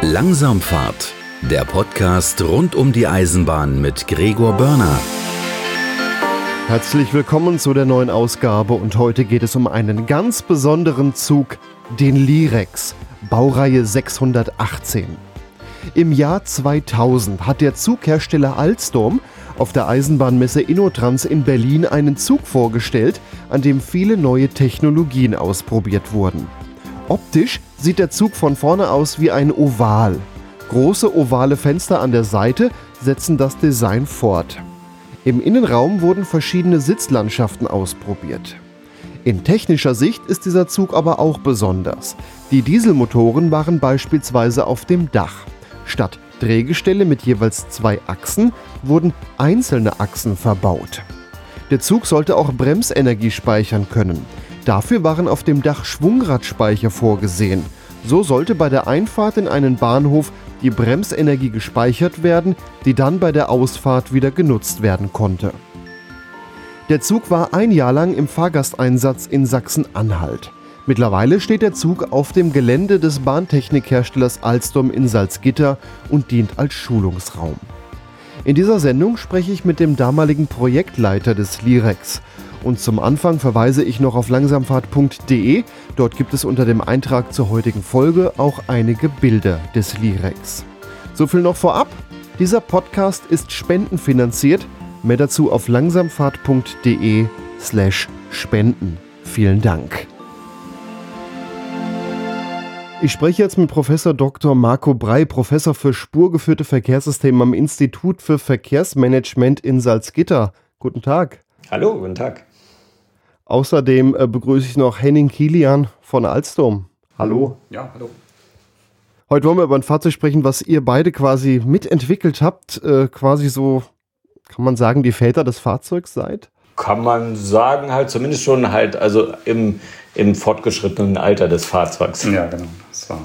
Langsamfahrt, der Podcast rund um die Eisenbahn mit Gregor Börner. Herzlich willkommen zu der neuen Ausgabe und heute geht es um einen ganz besonderen Zug, den Lirex, Baureihe 618. Im Jahr 2000 hat der Zughersteller Alstom auf der Eisenbahnmesse Innotrans in Berlin einen Zug vorgestellt, an dem viele neue Technologien ausprobiert wurden. Optisch sieht der Zug von vorne aus wie ein Oval. Große ovale Fenster an der Seite setzen das Design fort. Im Innenraum wurden verschiedene Sitzlandschaften ausprobiert. In technischer Sicht ist dieser Zug aber auch besonders. Die Dieselmotoren waren beispielsweise auf dem Dach. Statt Drehgestelle mit jeweils zwei Achsen wurden einzelne Achsen verbaut. Der Zug sollte auch Bremsenergie speichern können. Dafür waren auf dem Dach Schwungradspeicher vorgesehen. So sollte bei der Einfahrt in einen Bahnhof die Bremsenergie gespeichert werden, die dann bei der Ausfahrt wieder genutzt werden konnte. Der Zug war ein Jahr lang im Fahrgasteinsatz in Sachsen-Anhalt. Mittlerweile steht der Zug auf dem Gelände des Bahntechnikherstellers Alstom in Salzgitter und dient als Schulungsraum. In dieser Sendung spreche ich mit dem damaligen Projektleiter des Lirex und zum Anfang verweise ich noch auf langsamfahrt.de. Dort gibt es unter dem Eintrag zur heutigen Folge auch einige Bilder des Lirex. So viel noch vorab. Dieser Podcast ist spendenfinanziert. Mehr dazu auf langsamfahrt.de slash spenden. Vielen Dank. Ich spreche jetzt mit Professor Dr. Marco Brey, Professor für spurgeführte Verkehrssysteme am Institut für Verkehrsmanagement in Salzgitter. Guten Tag. Hallo, guten Tag. Außerdem äh, begrüße ich noch Henning Kilian von Alstom. Hallo. Ja, hallo. Heute wollen wir über ein Fahrzeug sprechen, was ihr beide quasi mitentwickelt habt, äh, quasi so, kann man sagen, die Väter des Fahrzeugs seid? Kann man sagen, halt zumindest schon halt, also im, im fortgeschrittenen Alter des Fahrzeugs. Ja, genau. Das war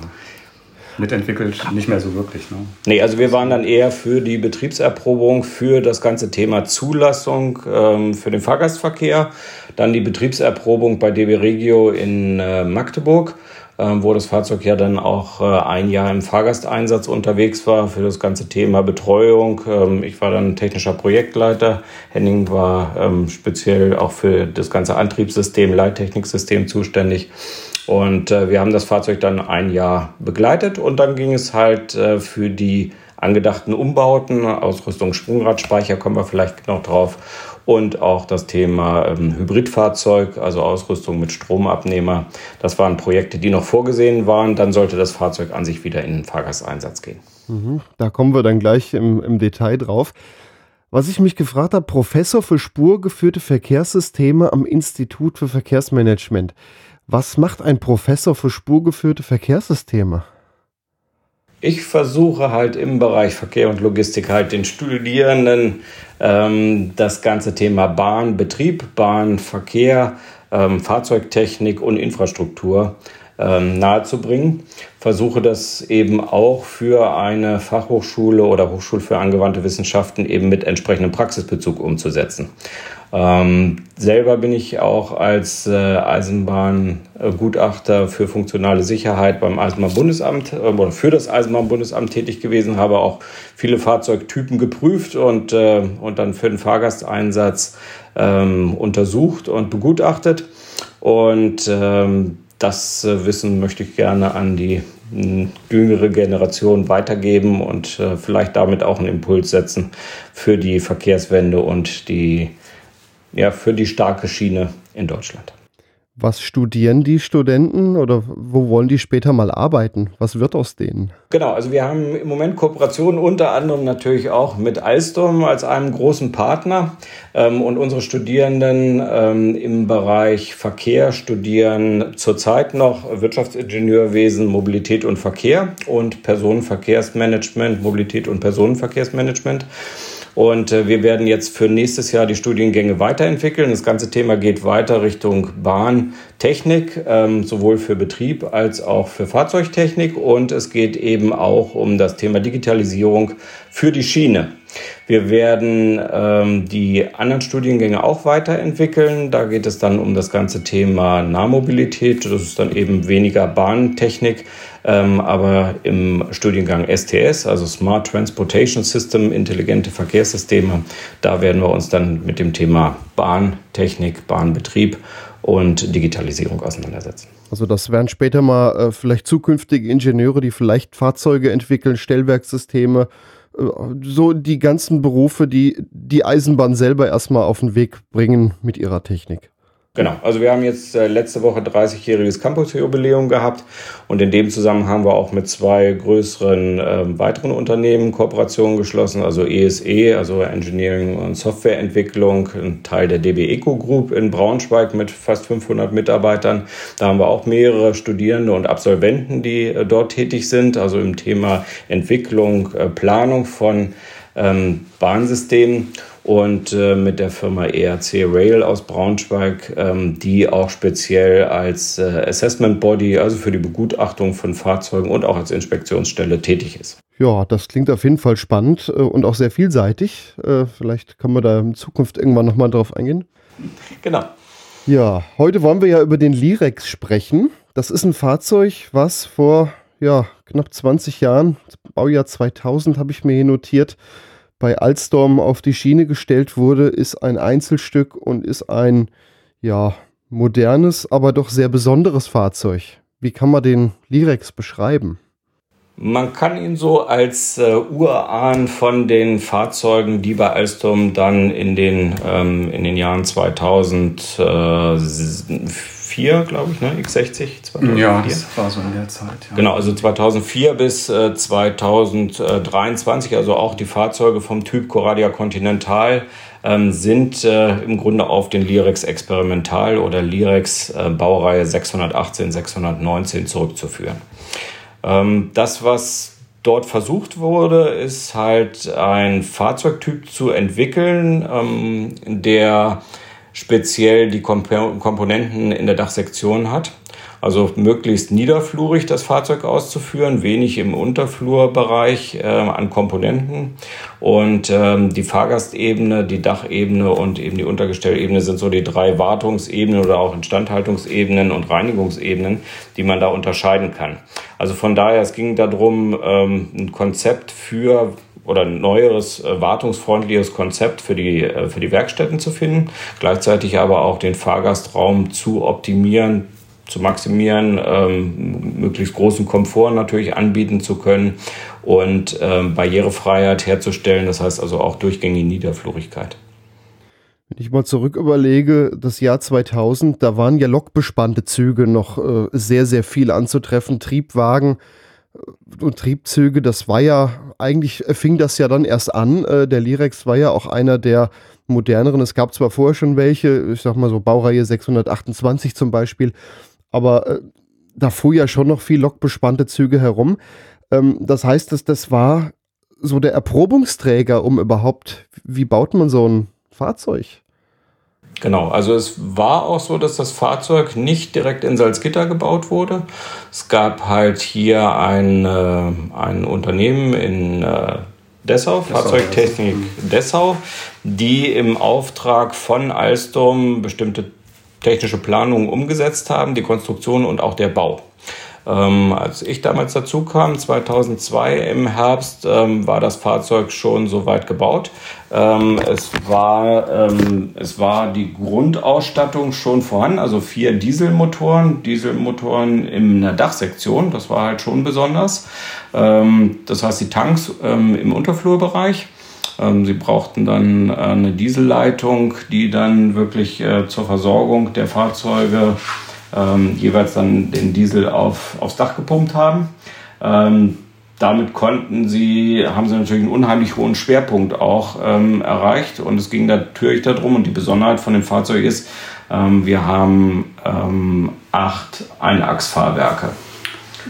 mitentwickelt, nicht mehr so wirklich. Ne? Nee, also wir waren dann eher für die Betriebserprobung, für das ganze Thema Zulassung ähm, für den Fahrgastverkehr, dann die Betriebserprobung bei DB Regio in äh, Magdeburg, äh, wo das Fahrzeug ja dann auch äh, ein Jahr im Fahrgasteinsatz unterwegs war für das ganze Thema Betreuung. Ähm, ich war dann technischer Projektleiter, Henning war ähm, speziell auch für das ganze Antriebssystem, Leittechniksystem zuständig. Und äh, wir haben das Fahrzeug dann ein Jahr begleitet und dann ging es halt äh, für die angedachten Umbauten, Ausrüstung Sprungradspeicher, kommen wir vielleicht noch drauf, und auch das Thema ähm, Hybridfahrzeug, also Ausrüstung mit Stromabnehmer. Das waren Projekte, die noch vorgesehen waren. Dann sollte das Fahrzeug an sich wieder in den Fahrgasteinsatz gehen. Mhm, da kommen wir dann gleich im, im Detail drauf. Was ich mich gefragt habe, Professor für spurgeführte Verkehrssysteme am Institut für Verkehrsmanagement. Was macht ein Professor für spurgeführte Verkehrssysteme? Ich versuche halt im Bereich Verkehr und Logistik halt den Studierenden ähm, das ganze Thema Bahnbetrieb, Bahnverkehr, ähm, Fahrzeugtechnik und Infrastruktur ähm, nahezubringen. Versuche das eben auch für eine Fachhochschule oder Hochschule für angewandte Wissenschaften eben mit entsprechendem Praxisbezug umzusetzen. Ähm, selber bin ich auch als äh, Eisenbahngutachter für funktionale Sicherheit beim Eisenbahnbundesamt äh, oder für das Eisenbahnbundesamt tätig gewesen, habe auch viele Fahrzeugtypen geprüft und, äh, und dann für den Fahrgasteinsatz ähm, untersucht und begutachtet. Und ähm, das äh, Wissen möchte ich gerne an die jüngere Generation weitergeben und äh, vielleicht damit auch einen Impuls setzen für die Verkehrswende und die ja, für die starke Schiene in Deutschland. Was studieren die Studenten oder wo wollen die später mal arbeiten? Was wird aus denen? Genau, also wir haben im Moment Kooperationen unter anderem natürlich auch mit Alstom als einem großen Partner. Ähm, und unsere Studierenden ähm, im Bereich Verkehr studieren zurzeit noch Wirtschaftsingenieurwesen, Mobilität und Verkehr und Personenverkehrsmanagement, Mobilität und Personenverkehrsmanagement. Und äh, wir werden jetzt für nächstes Jahr die Studiengänge weiterentwickeln. Das ganze Thema geht weiter Richtung Bahntechnik, ähm, sowohl für Betrieb als auch für Fahrzeugtechnik. Und es geht eben auch um das Thema Digitalisierung für die Schiene. Wir werden ähm, die anderen Studiengänge auch weiterentwickeln. Da geht es dann um das ganze Thema Nahmobilität. Das ist dann eben weniger Bahntechnik, ähm, aber im Studiengang STS, also Smart Transportation System, intelligente Verkehrssysteme, da werden wir uns dann mit dem Thema Bahntechnik, Bahnbetrieb und Digitalisierung auseinandersetzen. Also das wären später mal äh, vielleicht zukünftige Ingenieure, die vielleicht Fahrzeuge entwickeln, Stellwerkssysteme, äh, so die ganzen Berufe, die die Eisenbahn selber erstmal auf den Weg bringen mit ihrer Technik. Genau, also wir haben jetzt äh, letzte Woche 30-jähriges Campus-Jubiläum gehabt und in dem Zusammenhang haben wir auch mit zwei größeren äh, weiteren Unternehmen Kooperationen geschlossen, also ESE, e, also Engineering und Softwareentwicklung, ein Teil der DB Eco Group in Braunschweig mit fast 500 Mitarbeitern. Da haben wir auch mehrere Studierende und Absolventen, die äh, dort tätig sind, also im Thema Entwicklung, äh, Planung von ähm, Bahnsystemen und äh, mit der Firma ERC Rail aus Braunschweig, ähm, die auch speziell als äh, Assessment Body, also für die Begutachtung von Fahrzeugen und auch als Inspektionsstelle tätig ist. Ja, das klingt auf jeden Fall spannend äh, und auch sehr vielseitig. Äh, vielleicht kann man da in Zukunft irgendwann nochmal drauf eingehen. Genau. Ja, heute wollen wir ja über den Lirex sprechen. Das ist ein Fahrzeug, was vor ja, knapp 20 Jahren, Baujahr 2000 habe ich mir hier notiert, bei Alstom auf die Schiene gestellt wurde, ist ein Einzelstück und ist ein ja, modernes, aber doch sehr besonderes Fahrzeug. Wie kann man den Lirex beschreiben? Man kann ihn so als äh, Urahn von den Fahrzeugen, die bei Alstom dann in den, ähm, in den Jahren 2000 äh, 2004, glaube ich, ne? X60 2004. Ja, das war so in der Zeit. Ja. Genau, also 2004 bis äh, 2023, also auch die Fahrzeuge vom Typ Coradia Continental ähm, sind äh, im Grunde auf den Lirex Experimental oder Lirex äh, Baureihe 618, 619 zurückzuführen. Ähm, das, was dort versucht wurde, ist halt ein Fahrzeugtyp zu entwickeln, ähm, der speziell die Komponenten in der Dachsektion hat. Also möglichst niederflurig das Fahrzeug auszuführen, wenig im Unterflurbereich äh, an Komponenten. Und ähm, die Fahrgastebene, die Dachebene und eben die Untergestellebene sind so die drei Wartungsebenen oder auch Instandhaltungsebenen und Reinigungsebenen, die man da unterscheiden kann. Also von daher, es ging darum, ähm, ein Konzept für oder ein neueres, äh, wartungsfreundliches Konzept für die, äh, für die Werkstätten zu finden, gleichzeitig aber auch den Fahrgastraum zu optimieren, zu maximieren, ähm, möglichst großen Komfort natürlich anbieten zu können und ähm, Barrierefreiheit herzustellen, das heißt also auch durchgängige Niederflurigkeit. Wenn ich mal zurück überlege, das Jahr 2000, da waren ja lokbespannte Züge noch äh, sehr, sehr viel anzutreffen, Triebwagen und Triebzüge, das war ja, eigentlich fing das ja dann erst an. Äh, der Lirex war ja auch einer der moderneren. Es gab zwar vorher schon welche, ich sag mal so Baureihe 628 zum Beispiel, aber äh, da fuhr ja schon noch viel lokbespannte Züge herum. Ähm, das heißt, dass das war so der Erprobungsträger, um überhaupt, wie baut man so ein Fahrzeug? Genau, also es war auch so, dass das Fahrzeug nicht direkt in Salzgitter gebaut wurde. Es gab halt hier ein, äh, ein Unternehmen in äh, Dessau, Fahrzeugtechnik Dessau, die im Auftrag von Alstom bestimmte technische Planungen umgesetzt haben, die Konstruktion und auch der Bau. Ähm, als ich damals dazu kam, 2002 im Herbst, ähm, war das Fahrzeug schon soweit gebaut. Ähm, es, war, ähm, es war die Grundausstattung schon vorhanden, also vier Dieselmotoren, Dieselmotoren in der Dachsektion, das war halt schon besonders. Ähm, das heißt, die Tanks ähm, im Unterflurbereich. Sie brauchten dann äh, eine Dieselleitung, die dann wirklich äh, zur Versorgung der Fahrzeuge ähm, jeweils dann den Diesel auf, aufs Dach gepumpt haben. Ähm, damit konnten sie, haben sie natürlich einen unheimlich hohen Schwerpunkt auch ähm, erreicht. Und es ging natürlich darum, und die Besonderheit von dem Fahrzeug ist, ähm, wir haben ähm, acht Einachsfahrwerke.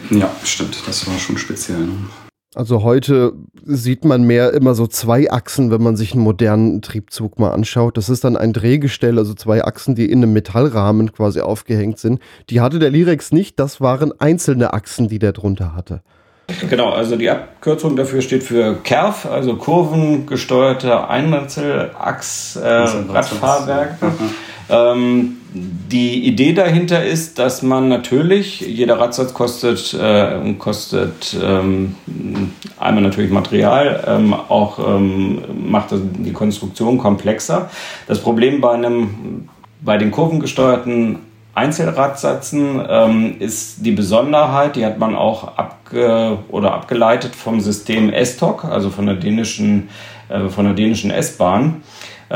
Ja, stimmt, das war schon speziell. Ne? Also heute sieht man mehr immer so zwei Achsen, wenn man sich einen modernen Triebzug mal anschaut. Das ist dann ein Drehgestell, also zwei Achsen, die in einem Metallrahmen quasi aufgehängt sind. Die hatte der Lirex nicht, das waren einzelne Achsen, die der drunter hatte. Genau, also die Abkürzung dafür steht für KERF, also kurvengesteuerte Einzelachs-Radfahrwerke. Äh, die Idee dahinter ist, dass man natürlich, jeder Radsatz kostet, äh, kostet ähm, einmal natürlich Material, ähm, auch ähm, macht die Konstruktion komplexer. Das Problem bei einem bei den kurvengesteuerten Einzelradsätzen ähm, ist die Besonderheit, die hat man auch abge oder abgeleitet vom System S-Tok, also von der dänischen, äh, von der dänischen S-Bahn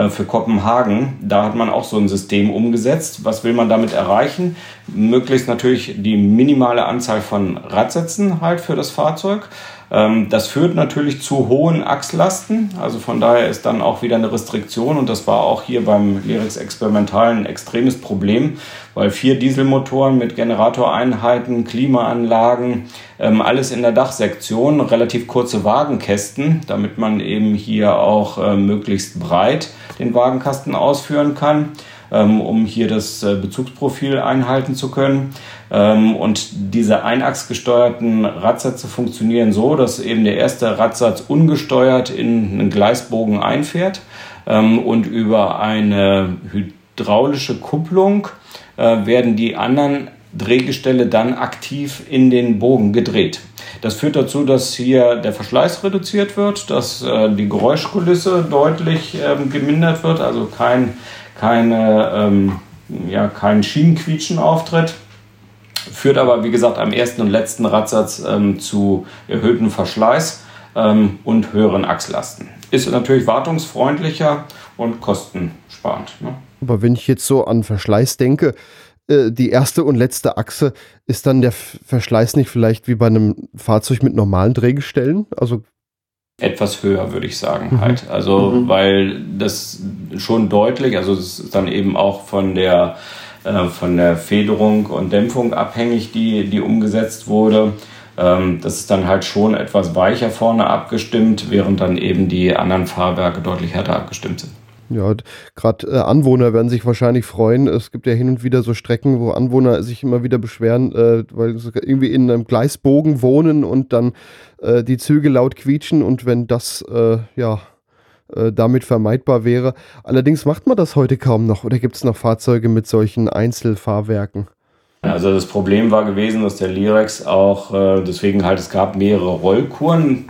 für Kopenhagen. Da hat man auch so ein System umgesetzt. Was will man damit erreichen? Möglichst natürlich die minimale Anzahl von Radsätzen halt für das Fahrzeug das führt natürlich zu hohen Achslasten. Also von daher ist dann auch wieder eine Restriktion und das war auch hier beim Lyrex Experimental ein extremes Problem, weil vier Dieselmotoren mit Generatoreinheiten, Klimaanlagen, ähm, alles in der Dachsektion, relativ kurze Wagenkästen, damit man eben hier auch äh, möglichst breit den Wagenkasten ausführen kann ähm, um hier das äh, Bezugsprofil einhalten zu können. Ähm, und diese einachsgesteuerten Radsätze funktionieren so, dass eben der erste Radsatz ungesteuert in einen Gleisbogen einfährt ähm, und über eine hydraulische Kupplung äh, werden die anderen Drehgestelle dann aktiv in den Bogen gedreht. Das führt dazu, dass hier der Verschleiß reduziert wird, dass äh, die Geräuschkulisse deutlich ähm, gemindert wird, also kein, keine, ähm, ja, kein Schienenquietschen auftritt führt aber, wie gesagt, am ersten und letzten Radsatz ähm, zu erhöhtem Verschleiß ähm, und höheren Achslasten. Ist natürlich wartungsfreundlicher und kostensparend. Ne? Aber wenn ich jetzt so an Verschleiß denke, äh, die erste und letzte Achse, ist dann der Verschleiß nicht vielleicht wie bei einem Fahrzeug mit normalen Drehgestellen? Also etwas höher, würde ich sagen, mhm. halt. Also, mhm. weil das schon deutlich, also es ist dann eben auch von der von der Federung und Dämpfung abhängig, die, die umgesetzt wurde. Ähm, das ist dann halt schon etwas weicher vorne abgestimmt, während dann eben die anderen Fahrwerke deutlich härter abgestimmt sind. Ja, gerade äh, Anwohner werden sich wahrscheinlich freuen. Es gibt ja hin und wieder so Strecken, wo Anwohner sich immer wieder beschweren, äh, weil sie irgendwie in einem Gleisbogen wohnen und dann äh, die Züge laut quietschen und wenn das äh, ja äh, damit vermeidbar wäre. Allerdings macht man das heute kaum noch oder gibt es noch Fahrzeuge mit solchen Einzelfahrwerken? Also das Problem war gewesen, dass der Lirex auch, äh, deswegen halt, es gab mehrere Rollkuren,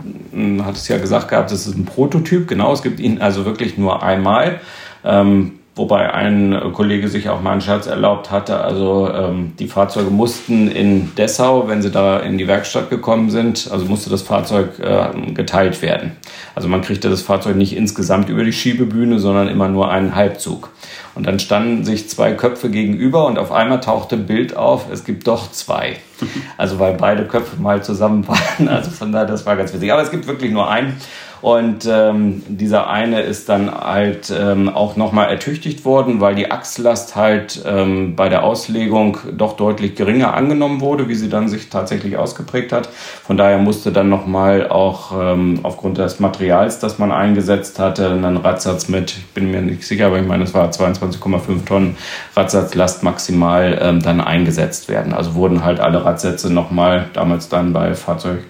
hat es ja gesagt gehabt, das ist ein Prototyp, genau, es gibt ihn also wirklich nur einmal. Ähm, wobei ein Kollege sich auch mal einen Scherz erlaubt hatte. Also ähm, die Fahrzeuge mussten in Dessau, wenn sie da in die Werkstatt gekommen sind, also musste das Fahrzeug äh, geteilt werden. Also man kriegte das Fahrzeug nicht insgesamt über die Schiebebühne, sondern immer nur einen Halbzug. Und dann standen sich zwei Köpfe gegenüber und auf einmal tauchte ein Bild auf, es gibt doch zwei. Also weil beide Köpfe mal zusammen waren. Also von daher, das war ganz witzig. Aber es gibt wirklich nur einen. Und ähm, dieser eine ist dann halt ähm, auch nochmal ertüchtigt worden, weil die Achslast halt ähm, bei der Auslegung doch deutlich geringer angenommen wurde, wie sie dann sich tatsächlich ausgeprägt hat. Von daher musste dann nochmal auch ähm, aufgrund des Materials, das man eingesetzt hatte, einen Radsatz mit, ich bin mir nicht sicher, aber ich meine, es war 22,5 Tonnen Radsatzlast maximal ähm, dann eingesetzt werden. Also wurden halt alle Radsätze nochmal damals dann bei Fahrzeug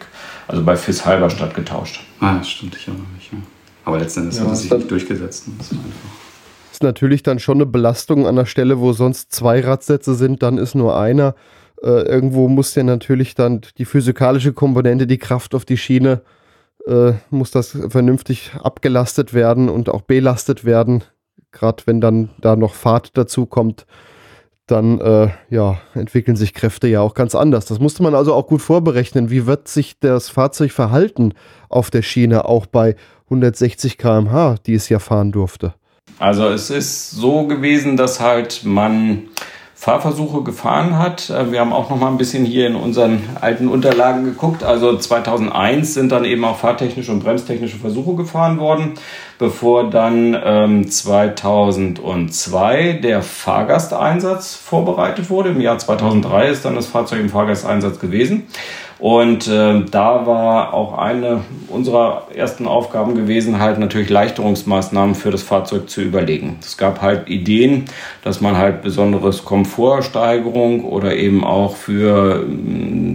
also bei FIS Halberstadt getauscht. Ah, stimmt, ich erinnere mich. Ja. Aber letztendlich ja, hat es sich nicht durchgesetzt. Das ist, ist natürlich dann schon eine Belastung an der Stelle, wo sonst zwei Radsätze sind, dann ist nur einer. Äh, irgendwo muss ja natürlich dann die physikalische Komponente, die Kraft auf die Schiene, äh, muss das vernünftig abgelastet werden und auch belastet werden. Gerade wenn dann da noch Fahrt dazu kommt dann äh, ja, entwickeln sich Kräfte ja auch ganz anders. Das musste man also auch gut vorberechnen. Wie wird sich das Fahrzeug verhalten auf der Schiene, auch bei 160 km/h, die es ja fahren durfte? Also es ist so gewesen, dass halt man Fahrversuche gefahren hat. Äh, wir haben auch noch mal ein bisschen hier in unseren alten Unterlagen geguckt. Also 2001 sind dann eben auch fahrtechnische und bremstechnische Versuche gefahren worden, bevor dann ähm, 2002 der Fahrgasteinsatz vorbereitet wurde. Im Jahr 2003 ist dann das Fahrzeug im Fahrgasteinsatz gewesen. Und äh, da war auch eine unserer ersten Aufgaben gewesen, halt natürlich Leichterungsmaßnahmen für das Fahrzeug zu überlegen. Es gab halt Ideen, dass man halt besonderes Komfortsteigerung oder eben auch für,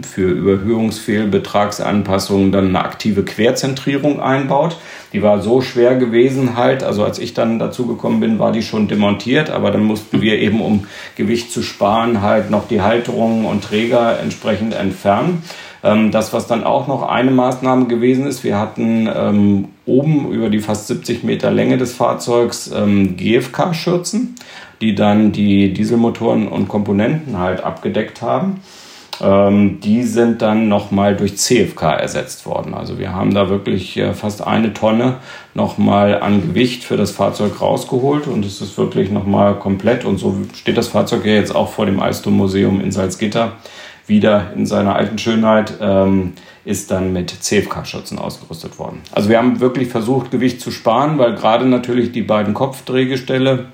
für Überhöhungsfehlbetragsanpassungen dann eine aktive Querzentrierung einbaut. Die war so schwer gewesen halt, also als ich dann dazu gekommen bin, war die schon demontiert, aber dann mussten wir eben, um Gewicht zu sparen, halt noch die Halterungen und Träger entsprechend entfernen. Ähm, das, was dann auch noch eine Maßnahme gewesen ist, wir hatten ähm, oben über die fast 70 Meter Länge des Fahrzeugs ähm, GFK-Schürzen, die dann die Dieselmotoren und Komponenten halt abgedeckt haben. Ähm, die sind dann nochmal durch CFK ersetzt worden. Also wir haben da wirklich äh, fast eine Tonne nochmal an Gewicht für das Fahrzeug rausgeholt und es ist wirklich nochmal komplett und so steht das Fahrzeug ja jetzt auch vor dem Alstom-Museum in Salzgitter wieder in seiner alten Schönheit, ähm, ist dann mit CFK-Schützen ausgerüstet worden. Also wir haben wirklich versucht, Gewicht zu sparen, weil gerade natürlich die beiden Kopfdrehgestelle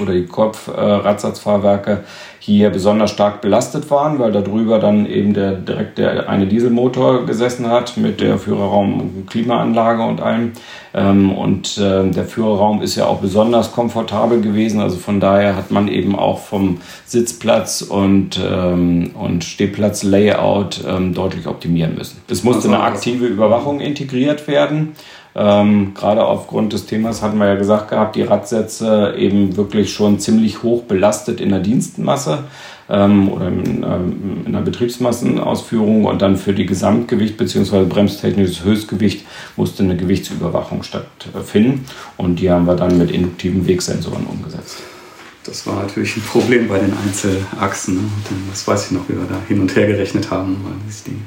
oder die Kopfradsatzfahrwerke äh, hier besonders stark belastet waren, weil darüber dann eben der direkt der eine Dieselmotor gesessen hat mit der Führerraum Klimaanlage und allem. Ähm, und äh, der Führerraum ist ja auch besonders komfortabel gewesen. Also von daher hat man eben auch vom Sitzplatz und, ähm, und Stehplatz-Layout ähm, deutlich optimieren müssen. Es musste eine aktive Überwachung integriert werden. Ähm, gerade aufgrund des Themas hatten wir ja gesagt gehabt, die Radsätze eben wirklich schon ziemlich hoch belastet in der Dienstmasse ähm, oder in, ähm, in, der Betriebsmassenausführung und dann für die Gesamtgewicht bzw. bremstechnisches Höchstgewicht musste eine Gewichtsüberwachung stattfinden und die haben wir dann mit induktiven Wegsensoren umgesetzt. Das war natürlich ein Problem bei den Einzelachsen. Ne? Das weiß ich noch, wie wir da hin und her gerechnet haben, weil sich die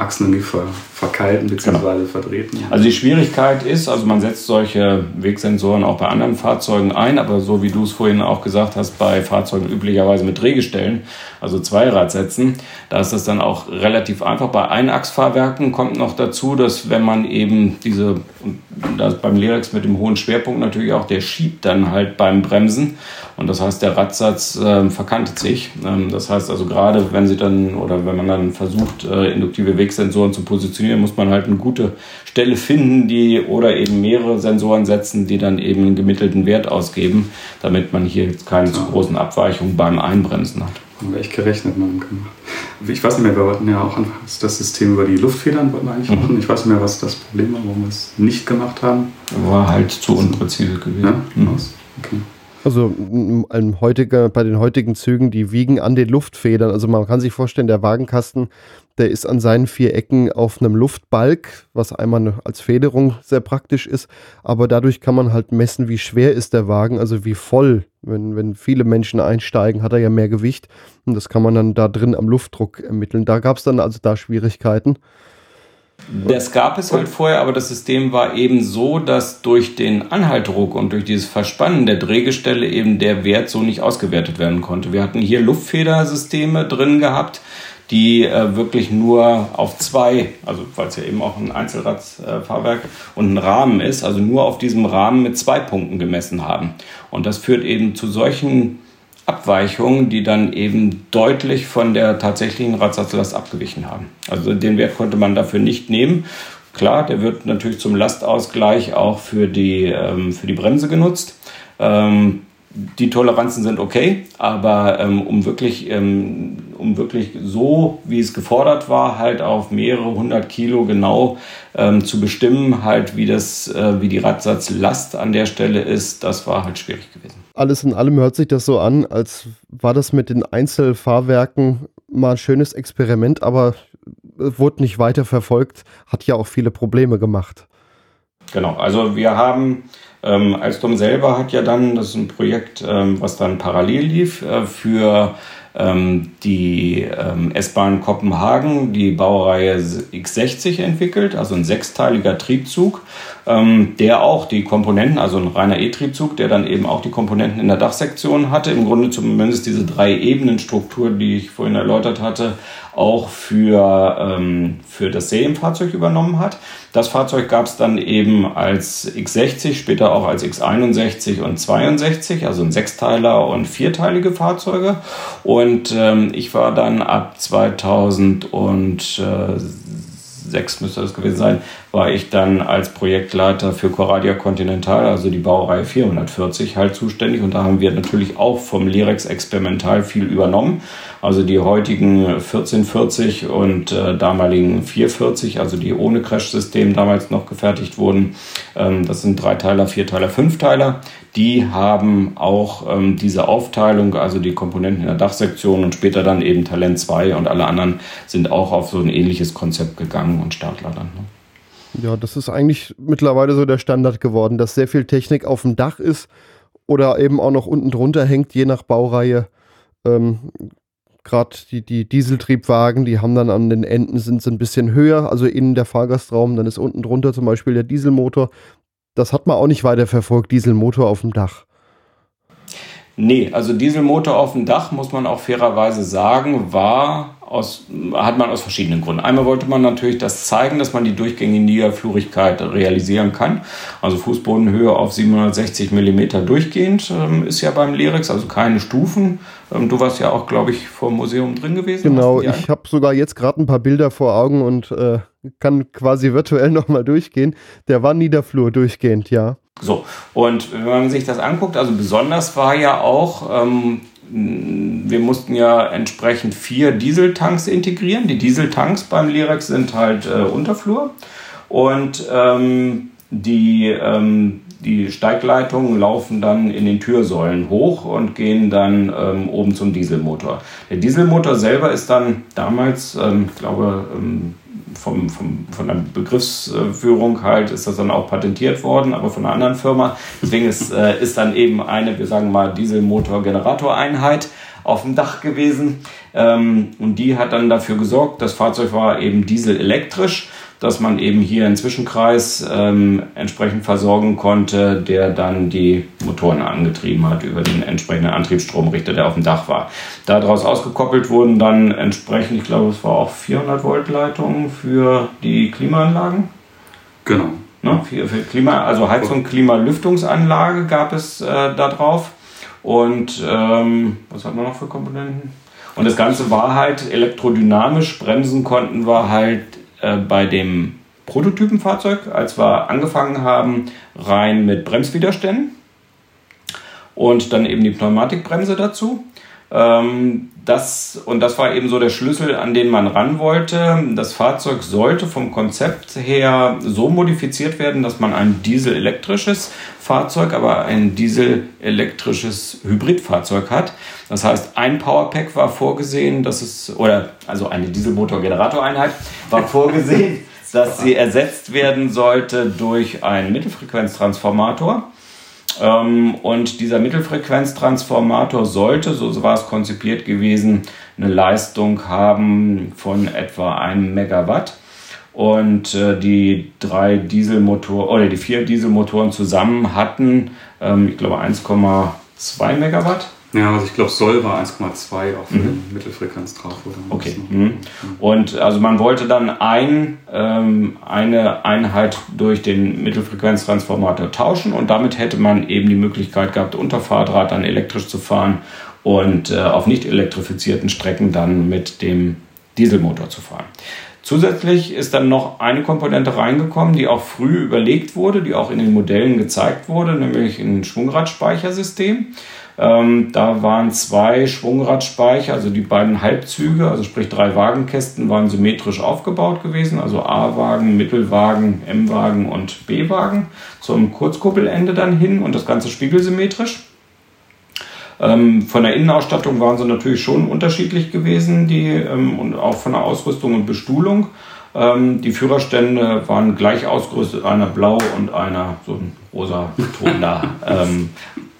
Achsen irgendwie ver, verkalten bzw. Genau. verdrehten. Also die Schwierigkeit ist, also man setzt solche Wegsensoren auch bei anderen Fahrzeugen ein, aber so wie du es vorhin auch gesagt hast, bei Fahrzeugen üblicherweise mit Drehgestellen, also Zweiradsätzen, da ist das dann auch relativ einfach. Bei Einachsfahrwerken kommt noch dazu, dass wenn man eben diese, das beim Lyrex mit dem hohen Schwerpunkt natürlich auch, der schiebt dann halt beim Bremsen und das heißt, der Radsatz äh, verkantet sich. Ähm, das heißt also gerade, wenn sie dann oder wenn man dann versucht, äh, induktive Weg Wegsensoren zu positionieren, muss man halt eine gute Stelle finden, die oder eben mehrere Sensoren setzen, die dann eben einen gemittelten Wert ausgeben, damit man hier jetzt keine zu großen Abweichungen beim Einbremsen hat. Haben wir echt gerechnet machen können. Ich weiß nicht mehr, wir wollten ja auch das System über die Luftfedern wollten wir eigentlich mhm. machen. Ich weiß nicht mehr, was das Problem war, warum wir es nicht gemacht haben. War halt zu unpräzise gewesen. Ja? Mhm. Okay. Also heutiger, bei den heutigen Zügen, die wiegen an den Luftfedern. Also man kann sich vorstellen, der Wagenkasten, der ist an seinen vier Ecken auf einem Luftbalg, was einmal als Federung sehr praktisch ist. Aber dadurch kann man halt messen, wie schwer ist der Wagen, also wie voll. Wenn, wenn viele Menschen einsteigen, hat er ja mehr Gewicht. Und das kann man dann da drin am Luftdruck ermitteln. Da gab es dann also da Schwierigkeiten. Das gab es halt vorher, aber das System war eben so, dass durch den Anhaltdruck und durch dieses Verspannen der Drehgestelle eben der Wert so nicht ausgewertet werden konnte. Wir hatten hier Luftfedersysteme drin gehabt, die äh, wirklich nur auf zwei, also weil es ja eben auch ein Einzelradfahrwerk und ein Rahmen ist, also nur auf diesem Rahmen mit zwei Punkten gemessen haben. Und das führt eben zu solchen Abweichungen, die dann eben deutlich von der tatsächlichen Radsatzlast abgewichen haben. Also den Wert konnte man dafür nicht nehmen. Klar, der wird natürlich zum Lastausgleich auch für die, ähm, für die Bremse genutzt. Ähm, die Toleranzen sind okay, aber ähm, um wirklich, ähm, um wirklich so, wie es gefordert war, halt auf mehrere hundert Kilo genau ähm, zu bestimmen, halt wie das, äh, wie die Radsatzlast an der Stelle ist, das war halt schwierig gewesen. Alles in allem hört sich das so an, als war das mit den Einzelfahrwerken mal ein schönes Experiment, aber wurde nicht weiter verfolgt, hat ja auch viele Probleme gemacht. Genau, also wir haben ähm, Alstom selber hat ja dann, das ist ein Projekt, ähm, was dann parallel lief, äh, für die ähm, S-Bahn Kopenhagen die Baureihe X60 entwickelt, also ein sechsteiliger Triebzug, ähm, der auch die Komponenten, also ein reiner E-Triebzug, der dann eben auch die Komponenten in der Dachsektion hatte, im Grunde zumindest diese drei Ebenen Struktur, die ich vorhin erläutert hatte, auch für, ähm, für das Serienfahrzeug übernommen hat. Das Fahrzeug gab es dann eben als X60, später auch als X61 und 62, also ein Sechsteiler und vierteilige Fahrzeuge. Und ähm, ich war dann ab 2006 müsste das gewesen sein, war ich dann als Projektleiter für Coradia Continental, also die Baureihe 440, halt zuständig. Und da haben wir natürlich auch vom Lirex experimental viel übernommen. Also die heutigen 1440 und äh, damaligen 440, also die ohne Crash-System damals noch gefertigt wurden. Ähm, das sind Dreiteiler, Vierteiler, Fünfteiler. Die haben auch ähm, diese Aufteilung, also die Komponenten in der Dachsektion und später dann eben Talent 2 und alle anderen sind auch auf so ein ähnliches Konzept gegangen und Startler dann. Ne? Ja, das ist eigentlich mittlerweile so der Standard geworden, dass sehr viel Technik auf dem Dach ist oder eben auch noch unten drunter hängt, je nach Baureihe. Ähm, Gerade die, die Dieseltriebwagen, die haben dann an den Enden sind ein bisschen höher, also innen der Fahrgastraum, dann ist unten drunter zum Beispiel der Dieselmotor. Das hat man auch nicht weiter verfolgt, Dieselmotor auf dem Dach. Nee, also Dieselmotor auf dem Dach, muss man auch fairerweise sagen, war aus, hat man aus verschiedenen Gründen. Einmal wollte man natürlich das zeigen, dass man die durchgängige Niederflurigkeit realisieren kann. Also Fußbodenhöhe auf 760 mm durchgehend ähm, ist ja beim Lyrex, also keine Stufen. Ähm, du warst ja auch, glaube ich, vor dem Museum drin gewesen. Genau, ich habe sogar jetzt gerade ein paar Bilder vor Augen und äh, kann quasi virtuell nochmal durchgehen. Der war Niederflur durchgehend, ja. So, und wenn man sich das anguckt, also besonders war ja auch ähm, wir mussten ja entsprechend vier Dieseltanks integrieren. Die Dieseltanks beim Lirex sind halt äh, Unterflur und ähm, die, ähm, die Steigleitungen laufen dann in den Türsäulen hoch und gehen dann ähm, oben zum Dieselmotor. Der Dieselmotor selber ist dann damals, ähm, ich glaube, ähm, vom, vom, von der Begriffsführung halt ist das dann auch patentiert worden, aber von einer anderen Firma. Deswegen ist, äh, ist dann eben eine, wir sagen mal, Dieselmotor-Generatoreinheit auf dem Dach gewesen. Ähm, und die hat dann dafür gesorgt, das Fahrzeug war eben dieselelektrisch dass man eben hier einen Zwischenkreis ähm, entsprechend versorgen konnte, der dann die Motoren angetrieben hat über den entsprechenden Antriebsstromrichter, der auf dem Dach war. Daraus ausgekoppelt wurden dann entsprechend, ich glaube, es war auch 400 Volt Leitungen für die Klimaanlagen. Genau. Ne, für, für Klima, also Heizung, Klimalüftungsanlage gab es äh, da drauf. Und ähm, was hat man noch für Komponenten? Und das Ganze war halt elektrodynamisch. Bremsen konnten wir halt äh, bei dem Prototypenfahrzeug, als wir angefangen haben, rein mit Bremswiderständen und dann eben die Pneumatikbremse dazu. Ähm, das, und das war eben so der Schlüssel, an den man ran wollte. Das Fahrzeug sollte vom Konzept her so modifiziert werden, dass man ein dieselelektrisches Fahrzeug, aber ein dieselelektrisches Hybridfahrzeug hat. Das heißt, ein Powerpack war vorgesehen, dass es, oder also eine Dieselmotor-Generatoreinheit war vorgesehen, dass sie ersetzt werden sollte durch einen Mittelfrequenztransformator. Ähm, und dieser Mittelfrequenztransformator sollte, so war es konzipiert gewesen, eine Leistung haben von etwa einem Megawatt. Und äh, die drei Dieselmotoren oder die vier Dieselmotoren zusammen hatten, ähm, ich glaube, 1,2 Megawatt. Ja, also ich glaube, Soll war 1,2 auf mhm. Mittelfrequenz drauf. Oder okay. Mhm. Und also man wollte dann ein, ähm, eine Einheit durch den Mittelfrequenztransformator tauschen und damit hätte man eben die Möglichkeit gehabt, unter Fahrdraht dann elektrisch zu fahren und äh, auf nicht elektrifizierten Strecken dann mit dem Dieselmotor zu fahren. Zusätzlich ist dann noch eine Komponente reingekommen, die auch früh überlegt wurde, die auch in den Modellen gezeigt wurde, nämlich ein Schwungradspeichersystem. Ähm, da waren zwei Schwungradspeicher, also die beiden Halbzüge, also sprich drei Wagenkästen, waren symmetrisch aufgebaut gewesen, also A-Wagen, Mittelwagen, M-Wagen und B-Wagen zum Kurzkuppelende dann hin und das Ganze spiegelsymmetrisch. Ähm, von der Innenausstattung waren sie natürlich schon unterschiedlich gewesen, die ähm, und auch von der Ausrüstung und Bestuhlung. Ähm, die Führerstände waren gleich ausgerüstet, einer blau und einer so ein rosa Ton da. ähm,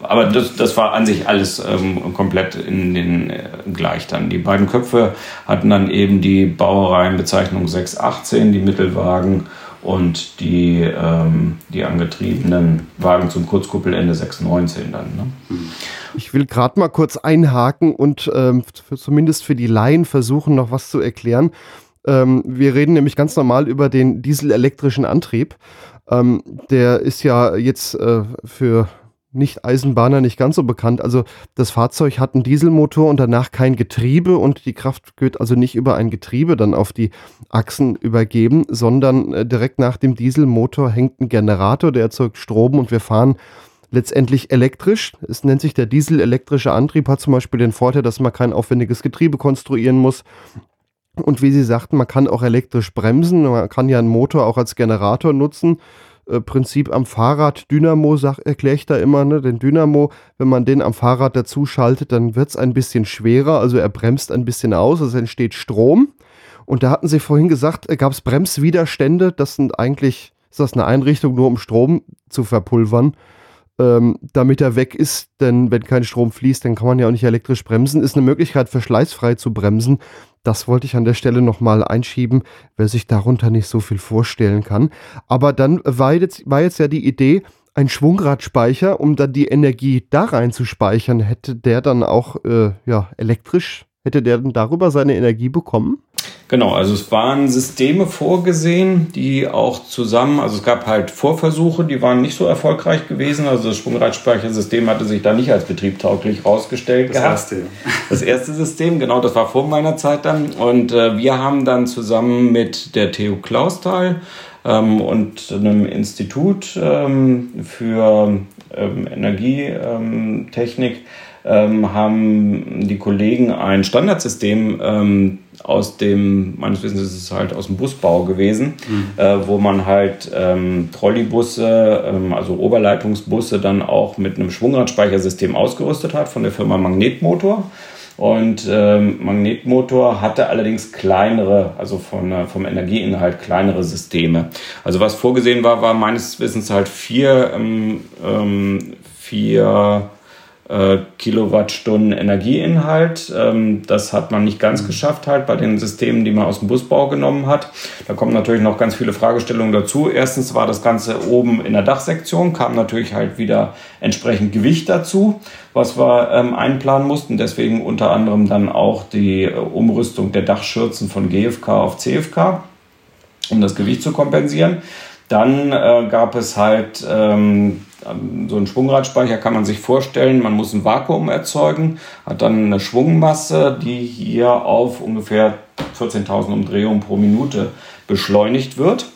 aber das, das war an sich alles ähm, komplett in den äh, gleich dann. Die beiden Köpfe hatten dann eben die Baureihenbezeichnung 618, die Mittelwagen und die, ähm, die angetriebenen Wagen zum Kurzkuppelende 619 dann. Ne? Ich will gerade mal kurz einhaken und ähm, für, zumindest für die Laien versuchen, noch was zu erklären. Ähm, wir reden nämlich ganz normal über den dieselelektrischen Antrieb. Ähm, der ist ja jetzt äh, für nicht-Eisenbahner nicht ganz so bekannt. Also das Fahrzeug hat einen Dieselmotor und danach kein Getriebe und die Kraft wird also nicht über ein Getriebe dann auf die Achsen übergeben, sondern äh, direkt nach dem Dieselmotor hängt ein Generator, der erzeugt Strom und wir fahren letztendlich elektrisch. Es nennt sich der dieselelektrische Antrieb, hat zum Beispiel den Vorteil, dass man kein aufwendiges Getriebe konstruieren muss. Und wie Sie sagten, man kann auch elektrisch bremsen. Man kann ja einen Motor auch als Generator nutzen. Äh, Prinzip am Fahrrad. Dynamo erkläre ich da immer, ne? Den Dynamo, wenn man den am Fahrrad dazu schaltet, dann wird es ein bisschen schwerer, also er bremst ein bisschen aus, es entsteht Strom. Und da hatten Sie vorhin gesagt, äh, gab es Bremswiderstände. Das sind eigentlich, ist das eine Einrichtung nur um Strom zu verpulvern, ähm, damit er weg ist. Denn wenn kein Strom fließt, dann kann man ja auch nicht elektrisch bremsen. Ist eine Möglichkeit, verschleißfrei zu bremsen. Das wollte ich an der Stelle nochmal einschieben, wer sich darunter nicht so viel vorstellen kann. Aber dann war jetzt, war jetzt ja die Idee, ein Schwungradspeicher, um dann die Energie da rein zu speichern, hätte der dann auch äh, ja, elektrisch, hätte der dann darüber seine Energie bekommen? Genau, also es waren Systeme vorgesehen, die auch zusammen, also es gab halt Vorversuche, die waren nicht so erfolgreich gewesen. Also das Schwungradspeichersystem hatte sich da nicht als betriebtauglich rausgestellt. Das gehabt. erste. Das erste System, genau, das war vor meiner Zeit dann. Und äh, wir haben dann zusammen mit der TU Clausthal ähm, und einem Institut ähm, für ähm, Energietechnik ähm, haben die Kollegen ein Standardsystem ähm, aus dem, meines Wissens ist es halt aus dem Busbau gewesen, mhm. äh, wo man halt ähm, Trolleybusse, ähm, also Oberleitungsbusse dann auch mit einem Schwungradspeichersystem ausgerüstet hat von der Firma Magnetmotor. Und ähm, Magnetmotor hatte allerdings kleinere, also von, äh, vom Energieinhalt kleinere Systeme. Also was vorgesehen war, war meines Wissens halt vier, ähm, ähm vier äh, Kilowattstunden Energieinhalt. Ähm, das hat man nicht ganz geschafft halt bei den Systemen, die man aus dem Busbau genommen hat. Da kommen natürlich noch ganz viele Fragestellungen dazu. Erstens war das Ganze oben in der Dachsektion, kam natürlich halt wieder entsprechend Gewicht dazu, was wir ähm, einplanen mussten. Deswegen unter anderem dann auch die äh, Umrüstung der Dachschürzen von GFK auf CFK, um das Gewicht zu kompensieren. Dann äh, gab es halt ähm, so einen Schwungradspeicher kann man sich vorstellen, man muss ein Vakuum erzeugen, hat dann eine Schwungmasse, die hier auf ungefähr 14.000 Umdrehungen pro Minute beschleunigt wird.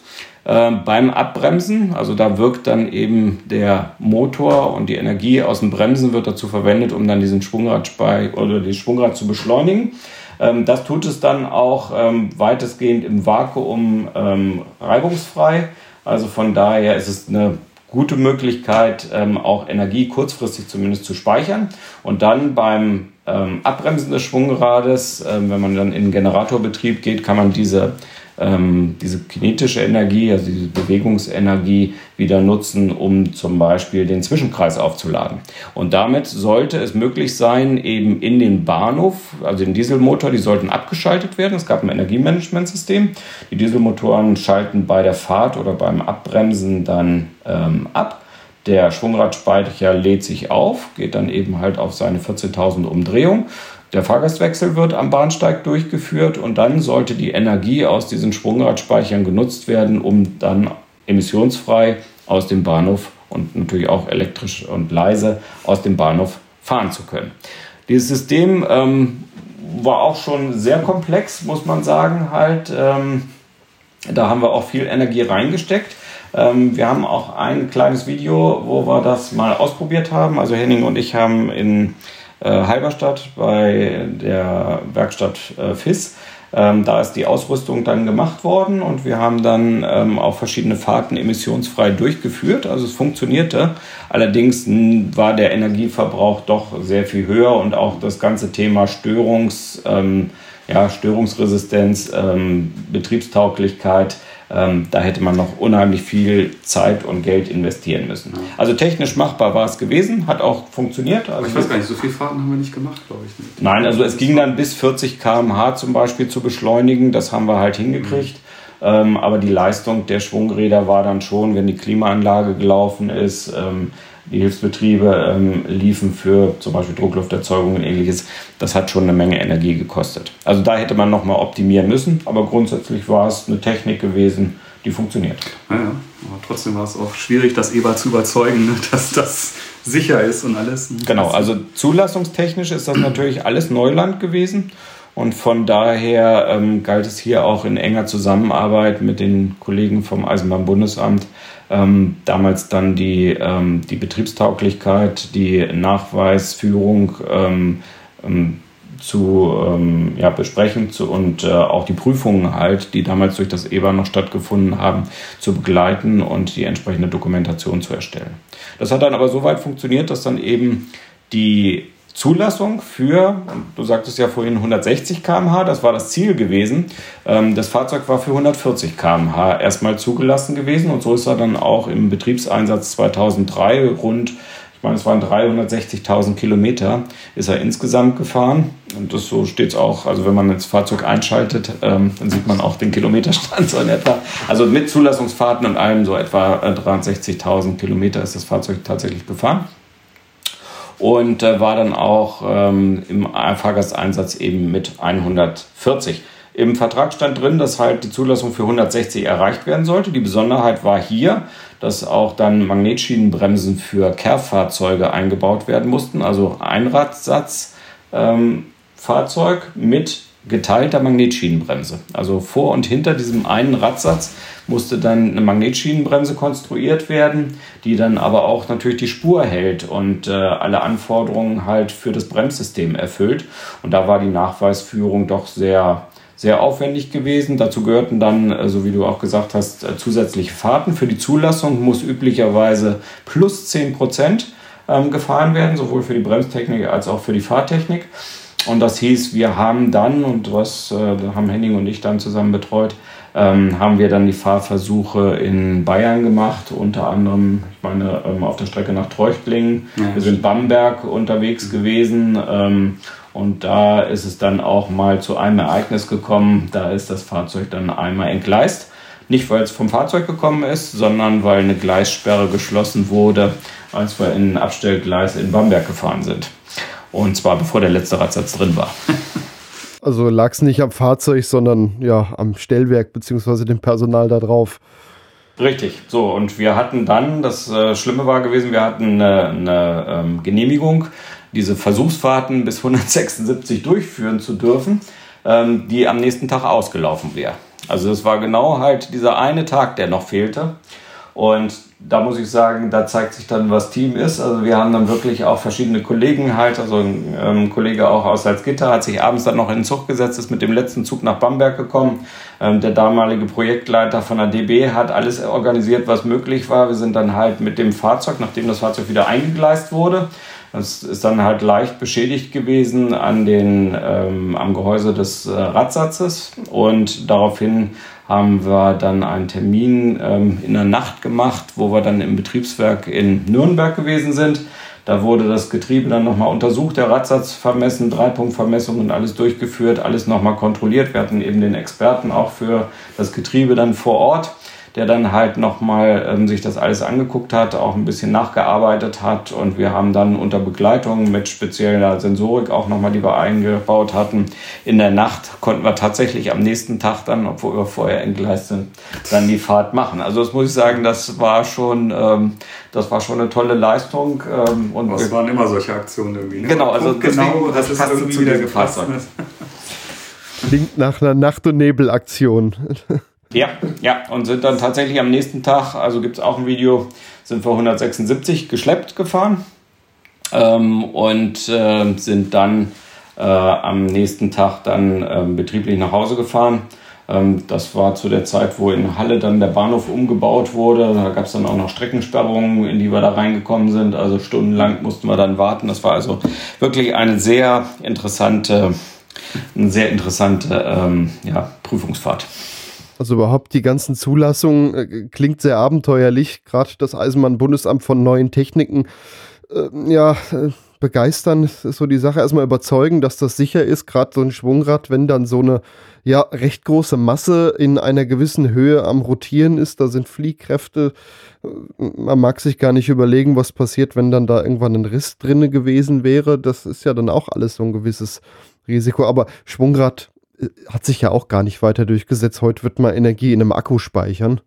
Äh, beim Abbremsen, also da wirkt dann eben der Motor und die Energie aus dem Bremsen wird dazu verwendet, um dann diesen Schwungradspeicher oder das Schwungrad zu beschleunigen. Ähm, das tut es dann auch ähm, weitestgehend im Vakuum ähm, reibungsfrei. Also von daher ist es eine gute Möglichkeit, ähm, auch Energie kurzfristig zumindest zu speichern und dann beim ähm, Abbremsen des Schwungrades, ähm, wenn man dann in den Generatorbetrieb geht, kann man diese ähm, diese kinetische Energie, also diese Bewegungsenergie wieder nutzen, um zum Beispiel den Zwischenkreis aufzuladen. Und damit sollte es möglich sein, eben in den Bahnhof, also den Dieselmotor, die sollten abgeschaltet werden. Es gab ein Energiemanagementsystem. Die Dieselmotoren schalten bei der Fahrt oder beim Abbremsen dann ähm, ab. Der Schwungradspeicher lädt sich auf, geht dann eben halt auf seine 14.000 Umdrehungen der Fahrgastwechsel wird am Bahnsteig durchgeführt und dann sollte die Energie aus diesen Schwungradspeichern genutzt werden, um dann emissionsfrei aus dem Bahnhof und natürlich auch elektrisch und leise aus dem Bahnhof fahren zu können. Dieses System ähm, war auch schon sehr komplex, muss man sagen. Halt, ähm, da haben wir auch viel Energie reingesteckt. Ähm, wir haben auch ein kleines Video, wo wir das mal ausprobiert haben. Also Henning und ich haben in äh, Halberstadt bei der Werkstatt äh, FIS. Ähm, da ist die Ausrüstung dann gemacht worden und wir haben dann ähm, auch verschiedene Fahrten emissionsfrei durchgeführt. Also es funktionierte. Allerdings war der Energieverbrauch doch sehr viel höher und auch das ganze Thema Störungs, ähm, ja, Störungsresistenz, ähm, Betriebstauglichkeit ähm, da hätte man noch unheimlich viel Zeit und Geld investieren müssen. Ja. Also technisch machbar war es gewesen, hat auch funktioniert. Also ich weiß gar nicht, so viele Fahrten haben wir nicht gemacht, glaube ich. Nicht. Nein, also es ging dann bis 40 km/h zum Beispiel zu beschleunigen. Das haben wir halt hingekriegt. Mhm. Ähm, aber die Leistung der Schwungräder war dann schon, wenn die Klimaanlage gelaufen ist, ähm, die Hilfsbetriebe ähm, liefen für zum Beispiel Drucklufterzeugung und ähnliches. Das hat schon eine Menge Energie gekostet. Also da hätte man nochmal optimieren müssen, aber grundsätzlich war es eine Technik gewesen, die funktioniert. Ja, ja. aber trotzdem war es auch schwierig, das EBA zu überzeugen, ne, dass das sicher ist und alles. Genau, also zulassungstechnisch ist das natürlich alles Neuland gewesen. Und von daher ähm, galt es hier auch in enger Zusammenarbeit mit den Kollegen vom Eisenbahnbundesamt ähm, damals dann die, ähm, die Betriebstauglichkeit, die Nachweisführung ähm, ähm zu ähm, ja, besprechen zu, und äh, auch die Prüfungen halt, die damals durch das EBA noch stattgefunden haben, zu begleiten und die entsprechende Dokumentation zu erstellen. Das hat dann aber so weit funktioniert, dass dann eben die Zulassung für, du sagtest ja vorhin 160 km/h, das war das Ziel gewesen. Ähm, das Fahrzeug war für 140 km/h erstmal zugelassen gewesen und so ist er dann auch im Betriebseinsatz 2003 rund, ich meine, es waren 360.000 Kilometer, ist er insgesamt gefahren. Und das so steht es auch, also wenn man das Fahrzeug einschaltet, ähm, dann sieht man auch den Kilometerstand so in etwa. Also mit Zulassungsfahrten und allem so etwa 63.000 äh, Kilometer ist das Fahrzeug tatsächlich gefahren und äh, war dann auch ähm, im Fahrgasteinsatz eben mit 140. Im Vertrag stand drin, dass halt die Zulassung für 160 erreicht werden sollte. Die Besonderheit war hier, dass auch dann Magnetschienenbremsen für Kehrfahrzeuge eingebaut werden mussten, also Einradsatzfahrzeug ähm, mit geteilter Magnetschienenbremse. Also vor und hinter diesem einen Radsatz musste dann eine Magnetschienenbremse konstruiert werden, die dann aber auch natürlich die Spur hält und äh, alle Anforderungen halt für das Bremssystem erfüllt. Und da war die Nachweisführung doch sehr sehr aufwendig gewesen. Dazu gehörten dann, äh, so wie du auch gesagt hast, äh, zusätzliche Fahrten. Für die Zulassung muss üblicherweise plus 10 Prozent ähm, gefahren werden, sowohl für die Bremstechnik als auch für die Fahrtechnik. Und das hieß, wir haben dann, und was äh, haben Henning und ich dann zusammen betreut, ähm, haben wir dann die Fahrversuche in Bayern gemacht, unter anderem, ich meine, ähm, auf der Strecke nach Treuchtlingen. Ja, wir sind Bamberg unterwegs mhm. gewesen ähm, und da ist es dann auch mal zu einem Ereignis gekommen. Da ist das Fahrzeug dann einmal entgleist. Nicht, weil es vom Fahrzeug gekommen ist, sondern weil eine Gleissperre geschlossen wurde, als wir in ein Abstellgleis in Bamberg gefahren sind. Und zwar bevor der letzte Radsatz drin war. Also lag es nicht am Fahrzeug, sondern ja am Stellwerk bzw. dem Personal da drauf. Richtig, so und wir hatten dann, das äh, Schlimme war gewesen, wir hatten eine, eine ähm, Genehmigung, diese Versuchsfahrten bis 176 durchführen zu dürfen, ähm, die am nächsten Tag ausgelaufen wäre. Also das war genau halt dieser eine Tag, der noch fehlte. Und da muss ich sagen, da zeigt sich dann, was Team ist. Also wir haben dann wirklich auch verschiedene Kollegen halt, also ein ähm, Kollege auch aus Salzgitter hat sich abends dann noch in den Zug gesetzt, ist mit dem letzten Zug nach Bamberg gekommen. Ähm, der damalige Projektleiter von der DB hat alles organisiert, was möglich war. Wir sind dann halt mit dem Fahrzeug, nachdem das Fahrzeug wieder eingegleist wurde, das ist dann halt leicht beschädigt gewesen an den, ähm, am Gehäuse des äh, Radsatzes und daraufhin haben wir dann einen Termin ähm, in der Nacht gemacht, wo wir dann im Betriebswerk in Nürnberg gewesen sind. Da wurde das Getriebe dann nochmal untersucht, der Radsatz vermessen, Dreipunktvermessung und alles durchgeführt, alles nochmal kontrolliert. Wir hatten eben den Experten auch für das Getriebe dann vor Ort der dann halt nochmal ähm, sich das alles angeguckt hat, auch ein bisschen nachgearbeitet hat und wir haben dann unter Begleitung mit spezieller Sensorik auch nochmal, die wir eingebaut hatten, in der Nacht konnten wir tatsächlich am nächsten Tag dann, obwohl wir vorher entgleist sind, dann die Fahrt machen. Also das muss ich sagen, das war schon, ähm, das war schon eine tolle Leistung. Ähm, und das waren immer solche Aktionen irgendwie. Ne? Genau, also genau, das, passt irgendwie zu diesem Fahrzeug. Klingt nach einer Nacht- und Nebelaktion. Ja, ja, und sind dann tatsächlich am nächsten Tag, also gibt es auch ein Video, sind wir 176 geschleppt gefahren ähm, und äh, sind dann äh, am nächsten Tag dann äh, betrieblich nach Hause gefahren. Ähm, das war zu der Zeit, wo in Halle dann der Bahnhof umgebaut wurde. Da gab es dann auch noch Streckensperrungen, in die wir da reingekommen sind. Also stundenlang mussten wir dann warten. Das war also wirklich eine sehr interessante, eine sehr interessante ähm, ja, Prüfungsfahrt. Also überhaupt die ganzen Zulassungen äh, klingt sehr abenteuerlich. Gerade das Eisenbahnbundesamt von neuen Techniken, äh, ja, äh, begeistern ist so die Sache. Erstmal überzeugen, dass das sicher ist, gerade so ein Schwungrad, wenn dann so eine ja recht große Masse in einer gewissen Höhe am Rotieren ist, da sind Fliehkräfte. Man mag sich gar nicht überlegen, was passiert, wenn dann da irgendwann ein Riss drinne gewesen wäre. Das ist ja dann auch alles so ein gewisses Risiko. Aber Schwungrad äh, hat sich ja auch gar nicht weiter durchgesetzt. Heute wird man Energie in einem Akku speichern.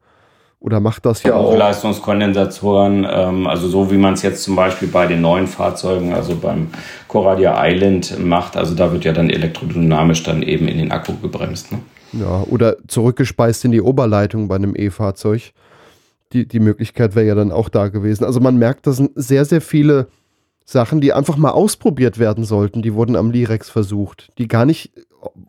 Oder macht das ja auch? Hochleistungskondensatoren, ähm, also so wie man es jetzt zum Beispiel bei den neuen Fahrzeugen, also beim Coradia Island macht. Also da wird ja dann elektrodynamisch dann eben in den Akku gebremst. Ne? Ja, oder zurückgespeist in die Oberleitung bei einem E-Fahrzeug. Die, die Möglichkeit wäre ja dann auch da gewesen. Also man merkt, das sind sehr, sehr viele Sachen, die einfach mal ausprobiert werden sollten. Die wurden am Lirex versucht, die gar nicht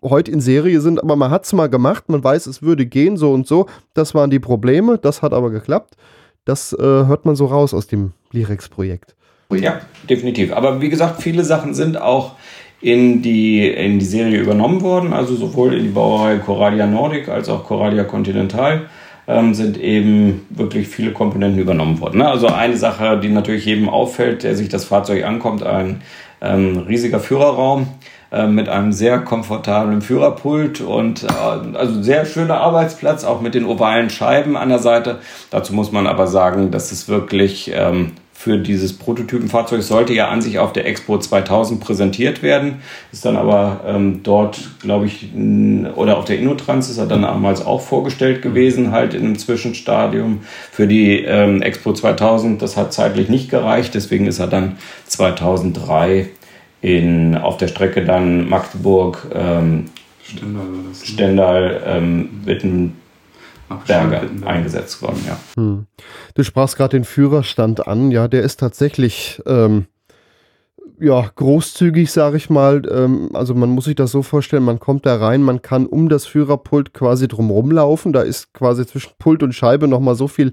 heute in Serie sind, aber man hat es mal gemacht, man weiß, es würde gehen, so und so. Das waren die Probleme, das hat aber geklappt. Das äh, hört man so raus aus dem Lirex-Projekt. Ja, definitiv. Aber wie gesagt, viele Sachen sind auch in die, in die Serie übernommen worden, also sowohl in die Bauerei Coradia Nordic als auch Coradia Continental ähm, sind eben wirklich viele Komponenten übernommen worden. Ne? Also eine Sache, die natürlich jedem auffällt, der sich das Fahrzeug ankommt, ein ähm, riesiger Führerraum äh, mit einem sehr komfortablen Führerpult und äh, also sehr schöner Arbeitsplatz, auch mit den ovalen Scheiben an der Seite. Dazu muss man aber sagen, dass es wirklich ähm, für dieses Prototypenfahrzeug sollte ja an sich auf der Expo 2000 präsentiert werden, ist dann aber ähm, dort, glaube ich, oder auf der Innotrans ist er dann damals auch vorgestellt gewesen, halt in einem Zwischenstadium. Für die ähm, Expo 2000, das hat zeitlich nicht gereicht, deswegen ist er dann 2003 in, auf der Strecke dann Magdeburg, ähm, Stendal, das, ne? Stendal ähm, Wittenberger eingesetzt worden. Ja. Hm. Du sprachst gerade den Führerstand an, ja, der ist tatsächlich ähm, ja, großzügig, sage ich mal. Ähm, also man muss sich das so vorstellen, man kommt da rein, man kann um das Führerpult quasi drumherum laufen. Da ist quasi zwischen Pult und Scheibe nochmal so viel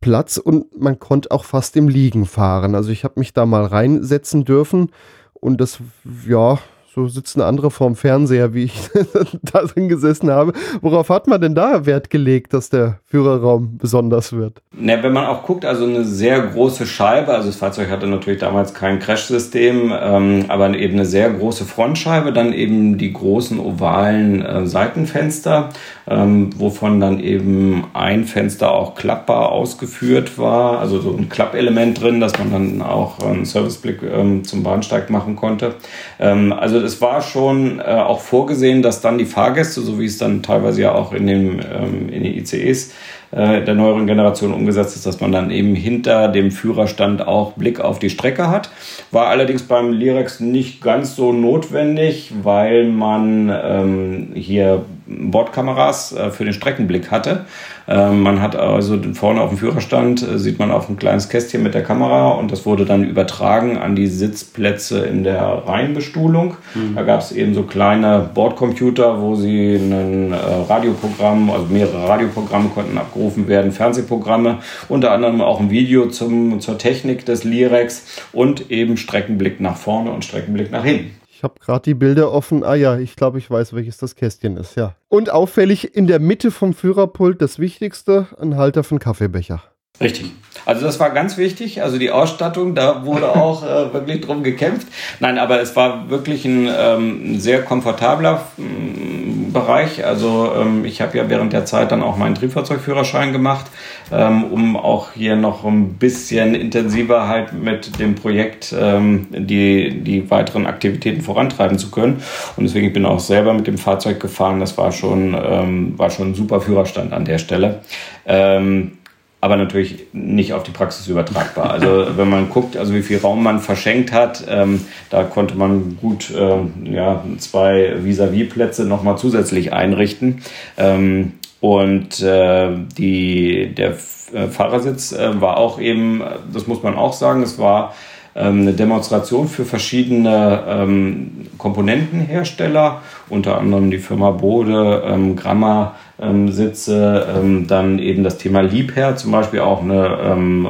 Platz und man konnte auch fast im Liegen fahren. Also ich habe mich da mal reinsetzen dürfen und das, ja, so sitzen andere vorm Fernseher, wie ich da drin gesessen habe. Worauf hat man denn da Wert gelegt, dass der Führerraum besonders wird? Na, wenn man auch guckt, also eine sehr große Scheibe, also das Fahrzeug hatte natürlich damals kein Crash-System, ähm, aber eben eine sehr große Frontscheibe, dann eben die großen ovalen äh, Seitenfenster, ähm, wovon dann eben ein Fenster auch klappbar ausgeführt war, also so ein Klappelement drin, dass man dann auch einen Serviceblick ähm, zum Bahnsteig machen konnte. Ähm, also es war schon äh, auch vorgesehen, dass dann die Fahrgäste, so wie es dann teilweise ja auch in, dem, ähm, in den ICEs äh, der neueren Generation umgesetzt ist, dass man dann eben hinter dem Führerstand auch Blick auf die Strecke hat. War allerdings beim Lirex nicht ganz so notwendig, weil man ähm, hier Bordkameras äh, für den Streckenblick hatte. Ähm, man hat also vorne auf dem Führerstand, äh, sieht man auch ein kleines Kästchen mit der Kamera und das wurde dann übertragen an die Sitzplätze in der Reihenbestuhlung. Mhm. Da gab es eben so kleine Bordcomputer, wo sie ein äh, Radioprogramm, also mehrere Radioprogramme konnten abgerufen werden, Fernsehprogramme, unter anderem auch ein Video zum, zur Technik des Lirex und eben Streckenblick nach vorne und Streckenblick nach hinten. Ich habe gerade die Bilder offen. Ah ja, ich glaube, ich weiß, welches das Kästchen ist, ja. Und auffällig in der Mitte vom Führerpult das Wichtigste, ein Halter von Kaffeebecher. Richtig. Also das war ganz wichtig. Also die Ausstattung, da wurde auch äh, wirklich drum gekämpft. Nein, aber es war wirklich ein ähm, sehr komfortabler ähm, Bereich. Also ähm, ich habe ja während der Zeit dann auch meinen Triebfahrzeugführerschein gemacht, ähm, um auch hier noch ein bisschen intensiver halt mit dem Projekt ähm, die, die weiteren Aktivitäten vorantreiben zu können. Und deswegen bin ich auch selber mit dem Fahrzeug gefahren. Das war schon, ähm, war schon ein super Führerstand an der Stelle. Ähm, aber natürlich nicht auf die Praxis übertragbar. Also wenn man guckt, also wie viel Raum man verschenkt hat, ähm, da konnte man gut ähm, ja, zwei Vis-à-vis-Plätze nochmal zusätzlich einrichten. Ähm, und äh, die, der äh, Fahrersitz äh, war auch eben, das muss man auch sagen, es war ähm, eine Demonstration für verschiedene ähm, Komponentenhersteller, unter anderem die Firma Bode, ähm, Gramma, ähm, Sitze, ähm, dann eben das Thema Liebherr, zum Beispiel auch eine, ähm,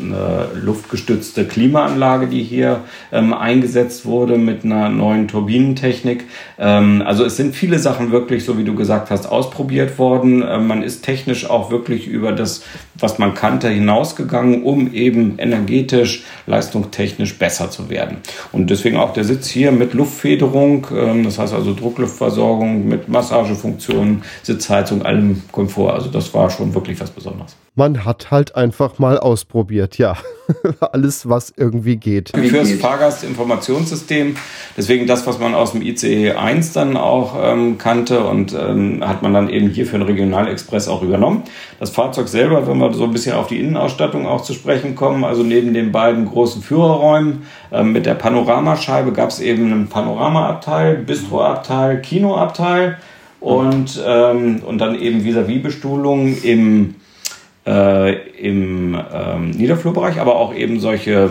eine luftgestützte Klimaanlage, die hier ähm, eingesetzt wurde mit einer neuen Turbinentechnik. Ähm, also es sind viele Sachen wirklich, so wie du gesagt hast, ausprobiert worden. Ähm, man ist technisch auch wirklich über das, was man kannte, hinausgegangen, um eben energetisch, leistungstechnisch besser zu werden. Und deswegen auch der Sitz hier mit Luftfederung, das heißt also Druckluftversorgung mit Massagefunktionen, Sitzheizung, allem Komfort. Also das war schon wirklich was Besonderes. Man hat halt einfach mal ausprobiert, ja. Alles, was irgendwie geht. Fürs Fahrgastinformationssystem. Deswegen das, was man aus dem ICE 1 dann auch ähm, kannte und ähm, hat man dann eben hier für den Regionalexpress auch übernommen. Das Fahrzeug selber, wenn wir so ein bisschen auf die Innenausstattung auch zu sprechen kommen, also neben den beiden großen Führerräumen ähm, mit der Panoramascheibe gab es eben einen Panoramaabteil, Bistroabteil, Kinoabteil und, ähm, und dann eben Vis-à-vis-Bestuhlung im äh, im ähm, Niederflurbereich, aber auch eben solche,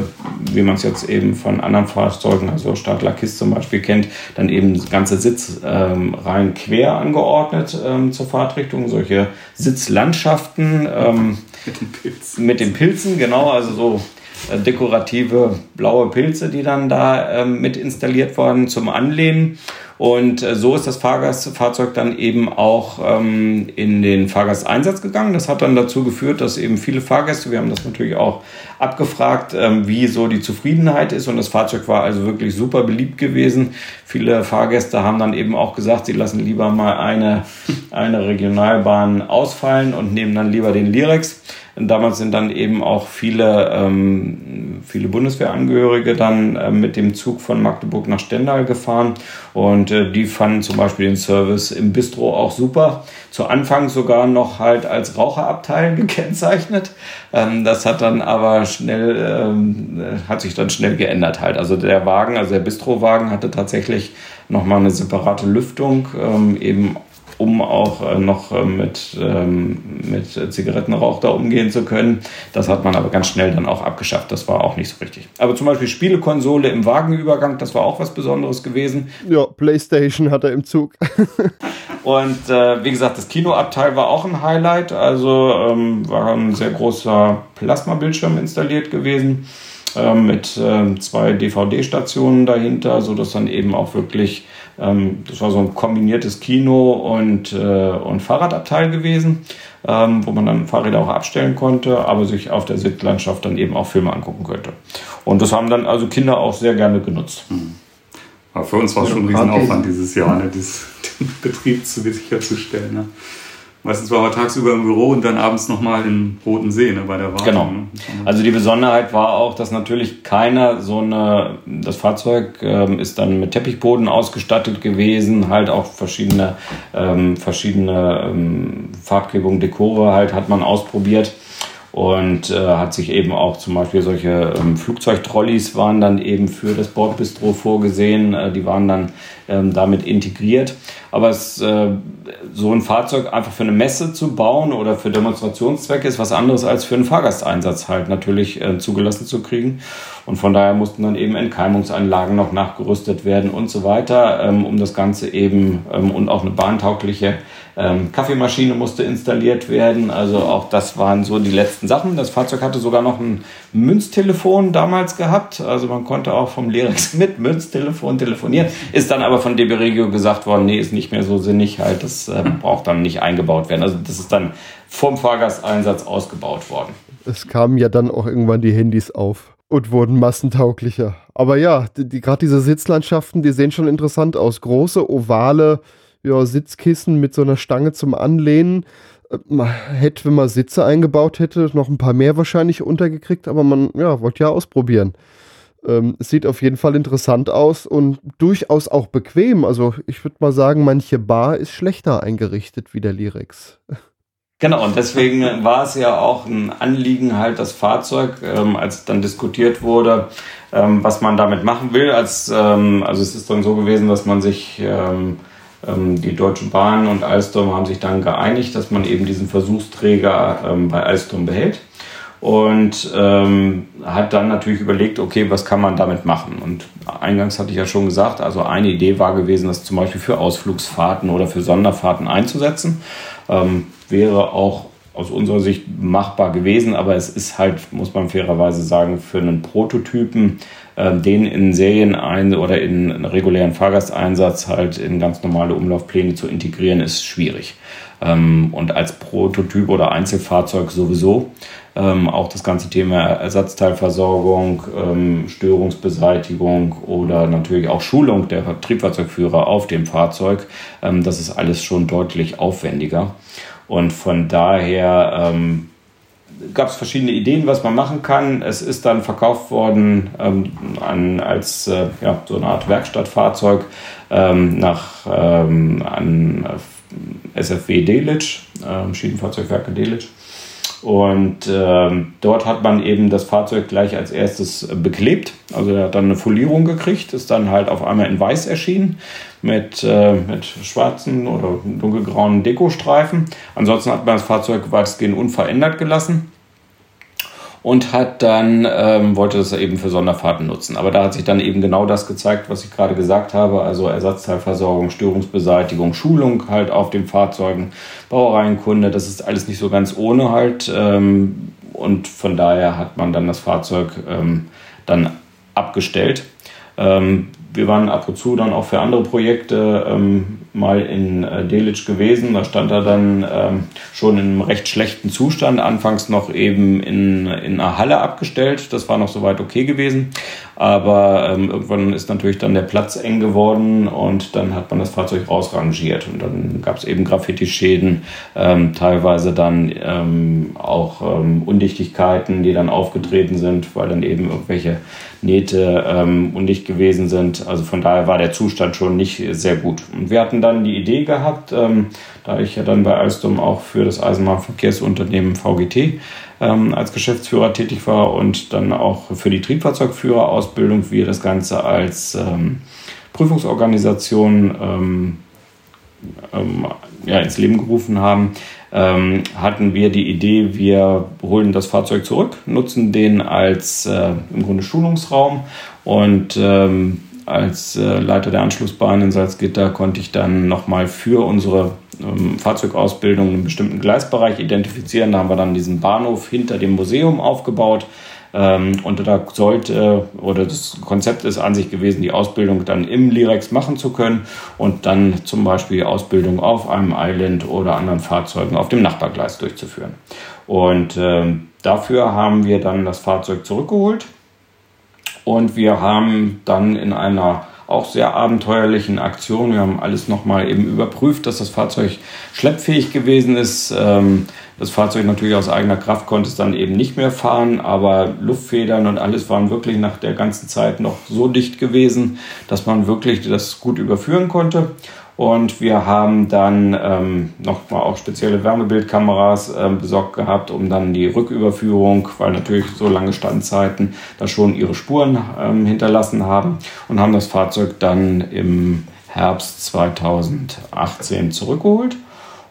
wie man es jetzt eben von anderen Fahrzeugen, also Stadler Kiss zum Beispiel kennt, dann eben ganze Sitzreihen ähm, quer angeordnet ähm, zur Fahrtrichtung, solche Sitzlandschaften ähm, mit, den Pilzen. mit den Pilzen, genau, also so äh, dekorative blaue Pilze, die dann da ähm, mit installiert wurden zum Anlehnen. Und äh, so ist das Fahrgastfahrzeug dann eben auch ähm, in den Fahrgasteinsatz gegangen. Das hat dann dazu geführt, dass eben viele Fahrgäste, wir haben das natürlich auch abgefragt, ähm, wie so die Zufriedenheit ist. Und das Fahrzeug war also wirklich super beliebt gewesen. Viele Fahrgäste haben dann eben auch gesagt, sie lassen lieber mal eine, eine Regionalbahn ausfallen und nehmen dann lieber den Lirex. Damals sind dann eben auch viele, ähm, viele Bundeswehrangehörige dann äh, mit dem Zug von Magdeburg nach Stendal gefahren und äh, die fanden zum Beispiel den Service im Bistro auch super. Zu Anfang sogar noch halt als Raucherabteil gekennzeichnet. Ähm, das hat dann aber schnell, ähm, äh, hat sich dann schnell geändert halt. Also der Wagen, also der Bistrowagen hatte tatsächlich nochmal eine separate Lüftung, ähm, eben um auch äh, noch äh, mit, ähm, mit Zigarettenrauch da umgehen zu können. Das hat man aber ganz schnell dann auch abgeschafft. Das war auch nicht so richtig. Aber zum Beispiel Spielekonsole im Wagenübergang, das war auch was Besonderes gewesen. Ja, PlayStation hat er im Zug. Und äh, wie gesagt, das Kinoabteil war auch ein Highlight. Also ähm, war ein sehr großer Plasmabildschirm installiert gewesen äh, mit äh, zwei DVD-Stationen dahinter, sodass dann eben auch wirklich ähm, das war so ein kombiniertes Kino und, äh, und Fahrradabteil gewesen, ähm, wo man dann Fahrräder auch abstellen konnte, aber sich auf der Sitzlandschaft dann eben auch Filme angucken könnte. Und das haben dann also Kinder auch sehr gerne genutzt. Mhm. Aber für uns war es schon ein Riesenaufwand dieses Jahr, ne, das, den Betrieb zu sicherzustellen. Ne? Meistens war er tagsüber im Büro und dann abends nochmal in Roten See ne, bei der Wartung. Genau. Ne? Also die Besonderheit war auch, dass natürlich keiner so eine, das Fahrzeug ähm, ist dann mit Teppichboden ausgestattet gewesen, halt auch verschiedene, ähm, verschiedene ähm, Farbgebung, Dekore halt hat man ausprobiert und äh, hat sich eben auch zum Beispiel solche ähm, Flugzeugtrolleys waren dann eben für das Bordbistro vorgesehen, äh, die waren dann ähm, damit integriert. Aber es, äh, so ein Fahrzeug einfach für eine Messe zu bauen oder für Demonstrationszwecke ist was anderes als für einen Fahrgasteinsatz halt natürlich äh, zugelassen zu kriegen. Und von daher mussten dann eben Entkeimungsanlagen noch nachgerüstet werden und so weiter, ähm, um das Ganze eben ähm, und auch eine bahntaugliche ähm, Kaffeemaschine musste installiert werden. Also auch das waren so die letzten Sachen. Das Fahrzeug hatte sogar noch ein Münztelefon damals gehabt. Also man konnte auch vom Lerex mit Münztelefon telefonieren. Ist dann aber von DB Regio gesagt worden, nee, ist nicht mehr so sinnig halt. Das äh, braucht dann nicht eingebaut werden. Also das ist dann vom Fahrgasteinsatz ausgebaut worden. Es kamen ja dann auch irgendwann die Handys auf und wurden massentauglicher. Aber ja, die, die gerade diese Sitzlandschaften, die sehen schon interessant aus. Große, ovale ja, Sitzkissen mit so einer Stange zum Anlehnen. Äh, man hätte, wenn man Sitze eingebaut hätte, noch ein paar mehr wahrscheinlich untergekriegt, aber man ja, wollte ja ausprobieren. Ähm, sieht auf jeden Fall interessant aus und durchaus auch bequem. Also ich würde mal sagen, manche Bar ist schlechter eingerichtet wie der Lirex. Genau, und deswegen war es ja auch ein Anliegen, halt das Fahrzeug, ähm, als dann diskutiert wurde, ähm, was man damit machen will. Als, ähm, also es ist dann so gewesen, dass man sich ähm, die Deutsche Bahn und Alstom haben sich dann geeinigt, dass man eben diesen Versuchsträger ähm, bei Alstom behält und ähm, hat dann natürlich überlegt, okay, was kann man damit machen? Und eingangs hatte ich ja schon gesagt, also eine Idee war gewesen, das zum Beispiel für Ausflugsfahrten oder für Sonderfahrten einzusetzen. Ähm, wäre auch aus unserer Sicht machbar gewesen, aber es ist halt, muss man fairerweise sagen, für einen Prototypen, den in Serien ein oder in regulären Fahrgasteinsatz halt in ganz normale Umlaufpläne zu integrieren, ist schwierig. Ähm, und als Prototyp oder Einzelfahrzeug sowieso. Ähm, auch das ganze Thema Ersatzteilversorgung, ähm, Störungsbeseitigung oder natürlich auch Schulung der Triebfahrzeugführer auf dem Fahrzeug, ähm, das ist alles schon deutlich aufwendiger. Und von daher ähm, gab es verschiedene Ideen, was man machen kann. Es ist dann verkauft worden ähm, an, als äh, ja, so eine Art Werkstattfahrzeug ähm, nach, ähm, an äh, SFW Delitzsch, äh, Schienenfahrzeugwerke Delitzsch. Und ähm, dort hat man eben das Fahrzeug gleich als erstes beklebt. Also er hat dann eine Folierung gekriegt, ist dann halt auf einmal in weiß erschienen mit, äh, mit schwarzen oder dunkelgrauen Dekostreifen. Ansonsten hat man das Fahrzeug weitestgehend unverändert gelassen und hat dann, ähm, wollte das eben für Sonderfahrten nutzen. Aber da hat sich dann eben genau das gezeigt, was ich gerade gesagt habe, also Ersatzteilversorgung, Störungsbeseitigung, Schulung halt auf den Fahrzeugen, Baureihenkunde, das ist alles nicht so ganz ohne halt. Ähm, und von daher hat man dann das Fahrzeug ähm, dann abgestellt. Ähm, wir waren ab und zu dann auch für andere Projekte ähm, mal in äh, Delitzsch gewesen. Da stand er dann ähm, schon in einem recht schlechten Zustand. Anfangs noch eben in, in einer Halle abgestellt. Das war noch soweit okay gewesen. Aber ähm, irgendwann ist natürlich dann der Platz eng geworden und dann hat man das Fahrzeug rausrangiert. Und dann gab es eben Graffiti-Schäden, ähm, teilweise dann ähm, auch ähm, Undichtigkeiten, die dann aufgetreten sind, weil dann eben irgendwelche Nähte ähm, undicht gewesen sind. Also von daher war der Zustand schon nicht sehr gut. Und wir hatten dann die Idee gehabt, ähm, da ich ja dann bei Alstom auch für das Eisenbahnverkehrsunternehmen VGT ähm, als Geschäftsführer tätig war und dann auch für die Triebfahrzeugführerausbildung wir das Ganze als ähm, Prüfungsorganisation ähm, ähm, ja, ins Leben gerufen haben, ähm, hatten wir die Idee, wir holen das Fahrzeug zurück, nutzen den als äh, im Grunde Schulungsraum und ähm, als äh, Leiter der Anschlussbahn in Salzgitter konnte ich dann nochmal für unsere ähm, Fahrzeugausbildung einen bestimmten Gleisbereich identifizieren. Da haben wir dann diesen Bahnhof hinter dem Museum aufgebaut. Ähm, und da sollte, oder das Konzept ist an sich gewesen, die Ausbildung dann im Lirex machen zu können und dann zum Beispiel die Ausbildung auf einem Island oder anderen Fahrzeugen auf dem Nachbargleis durchzuführen. Und ähm, dafür haben wir dann das Fahrzeug zurückgeholt und wir haben dann in einer auch sehr abenteuerlichen Aktion, wir haben alles nochmal eben überprüft, dass das Fahrzeug schleppfähig gewesen ist. Ähm, das Fahrzeug natürlich aus eigener Kraft konnte es dann eben nicht mehr fahren, aber Luftfedern und alles waren wirklich nach der ganzen Zeit noch so dicht gewesen, dass man wirklich das gut überführen konnte. Und wir haben dann ähm, nochmal auch spezielle Wärmebildkameras äh, besorgt gehabt, um dann die Rücküberführung, weil natürlich so lange Standzeiten da schon ihre Spuren ähm, hinterlassen haben und haben das Fahrzeug dann im Herbst 2018 zurückgeholt.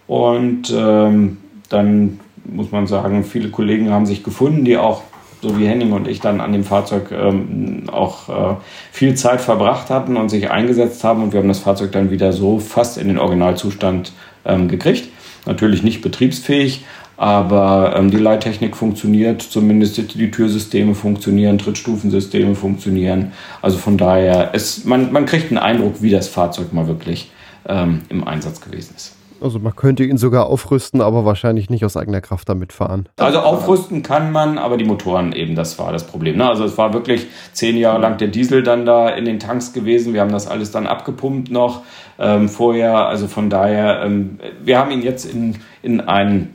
Und ähm, dann muss man sagen, viele Kollegen haben sich gefunden, die auch so wie Henning und ich dann an dem Fahrzeug ähm, auch äh, viel Zeit verbracht hatten und sich eingesetzt haben und wir haben das Fahrzeug dann wieder so fast in den Originalzustand ähm, gekriegt. Natürlich nicht betriebsfähig, aber ähm, die Leittechnik funktioniert, zumindest die Türsysteme funktionieren, Trittstufensysteme funktionieren. Also von daher, es, man, man kriegt einen Eindruck, wie das Fahrzeug mal wirklich ähm, im Einsatz gewesen ist. Also man könnte ihn sogar aufrüsten, aber wahrscheinlich nicht aus eigener Kraft damit fahren. Also aufrüsten kann man, aber die Motoren eben, das war das Problem. Ne? Also es war wirklich zehn Jahre lang der Diesel dann da in den Tanks gewesen. Wir haben das alles dann abgepumpt noch ähm, vorher. Also von daher, ähm, wir haben ihn jetzt in, in einen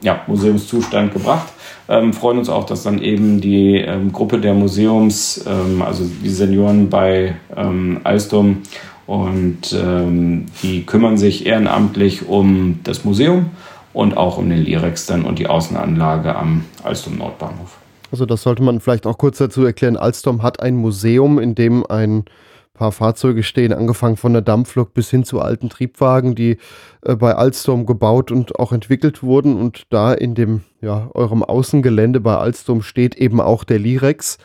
ja, Museumszustand gebracht. Ähm, freuen uns auch, dass dann eben die ähm, Gruppe der Museums, ähm, also die Senioren bei ähm, Alstom und ähm, die kümmern sich ehrenamtlich um das Museum und auch um den Lirex dann und die Außenanlage am Alstom Nordbahnhof. Also das sollte man vielleicht auch kurz dazu erklären. Alstom hat ein Museum, in dem ein paar Fahrzeuge stehen, angefangen von der Dampflok bis hin zu alten Triebwagen, die äh, bei Alstom gebaut und auch entwickelt wurden. Und da in dem, ja, eurem Außengelände bei Alstom steht eben auch der Lirex.